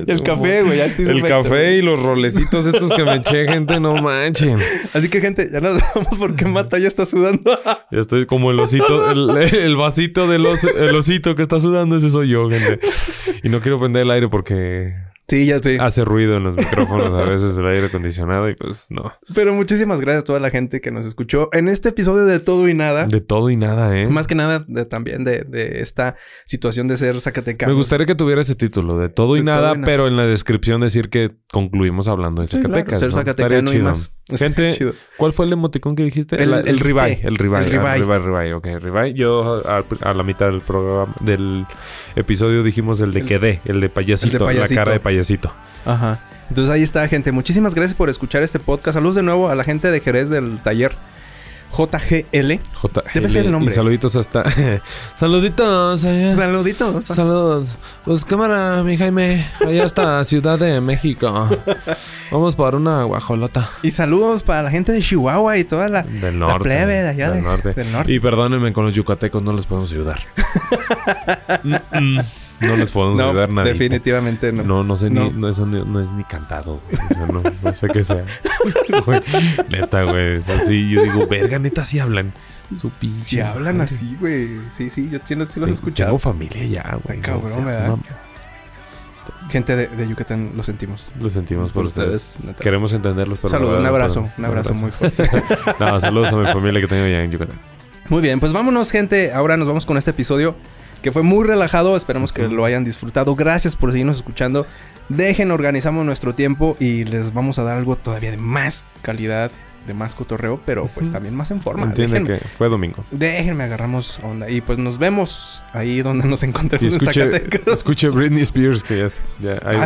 Speaker 2: el café, güey.
Speaker 3: El café y los rolecitos estos que me eché, gente, no manchen.
Speaker 2: Así que, gente, ya nos vemos porque Mata ya está sudando.
Speaker 3: ya estoy como el osito, el, vasito del osito que está sudando, ese soy yo, gente. Y no quiero prender el aire porque Sí, ya sé. Hace ruido en los micrófonos a veces del aire acondicionado y pues no.
Speaker 2: Pero muchísimas gracias a toda la gente que nos escuchó en este episodio de Todo y Nada.
Speaker 3: De Todo y Nada, ¿eh?
Speaker 2: Más que nada de, también de, esta situación de ser Zacatecano.
Speaker 3: Me gustaría que tuviera ese título, de Todo, y, nada, pero en la descripción decir que concluimos hablando de Zacatecas. Ser Zacatecano y más. Gente, ¿cuál fue el emoticón que dijiste? El,
Speaker 2: el, el, ribay. el
Speaker 3: ribay, El El ribay. Yo a, la mitad del programa, del episodio dijimos el de quedé, el de payasito, el de payasito. la cara de payasito.
Speaker 2: Ajá. Entonces ahí está, gente. Muchísimas gracias por escuchar este podcast. Saludos de nuevo a la gente de Jerez del taller. JGL. JGL. Debe ser
Speaker 3: el nombre. Y saluditos hasta. saluditos. Eh. Saluditos. Saludos. Pues cámara, mi Jaime. Allá hasta Ciudad de México. Vamos para una guajolota.
Speaker 2: Y saludos para la gente de Chihuahua y toda la, plebe de
Speaker 3: allá del, norte. Y perdónenme con los yucatecos, no les podemos ayudar. Mm, mm. No les podemos no, ayudar nada.
Speaker 2: Definitivamente
Speaker 3: no. No, no sé ni. No, eso no, es ni cantado, no, sé qué sea. neta, güey. sí, yo digo, verga, neta, si hablan. Su pinche.
Speaker 2: hablan así, güey. Sí, sí, yo sí, los he escuchado. Tengo
Speaker 3: familia ya, güey.
Speaker 2: cabrón, Gente de, de, Yucatán, lo sentimos.
Speaker 3: Lo sentimos por, ustedes. Queremos entenderlos. Pero
Speaker 2: saludos, un abrazo, un abrazo, un abrazo, muy fuerte. saludos
Speaker 3: a mi familia que tengo allá en Yucatán.
Speaker 2: Muy bien, pues vámonos, gente. Ahora nos vamos con este episodio que fue muy relajado. esperamos que lo hayan disfrutado. Gracias por seguirnos escuchando. Dejen, organizamos nuestro tiempo y les vamos a dar algo todavía de más calidad de más cotorreo, pero pues también más en forma. Entiende
Speaker 3: que fue domingo.
Speaker 2: Déjenme agarramos onda. Y pues nos vemos ahí donde nos encontremos
Speaker 3: escuche, Britney Spears que ah,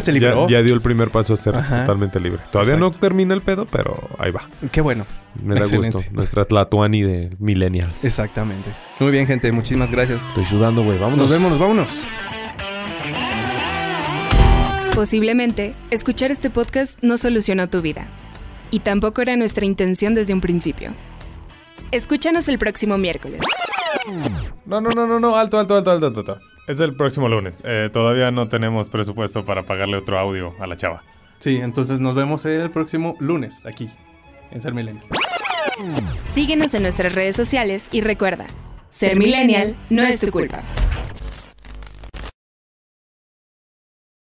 Speaker 3: ya, dio el primer paso a ser totalmente libre. Todavía no termina el pedo, pero ahí va.
Speaker 2: Qué bueno. Me da
Speaker 3: gusto. Nuestra Tlatuani de Millennials.
Speaker 2: Exactamente. Muy bien, gente. Muchísimas gracias.
Speaker 3: Estoy sudando, güey. Vámonos. Nos vemos,
Speaker 2: vámonos.
Speaker 4: Posiblemente, escuchar este podcast no solucionó tu vida y tampoco era nuestra intención desde un principio. Escúchanos el próximo miércoles.
Speaker 3: No, no, no, no, no, alto, alto, alto, alto, alto. Es el próximo lunes. Eh, todavía no tenemos presupuesto para pagarle otro audio a la chava.
Speaker 2: Sí, entonces nos vemos el próximo lunes aquí, en Ser Millennial.
Speaker 4: Síguenos en nuestras redes sociales y recuerda, Ser, Millennial no es tu culpa.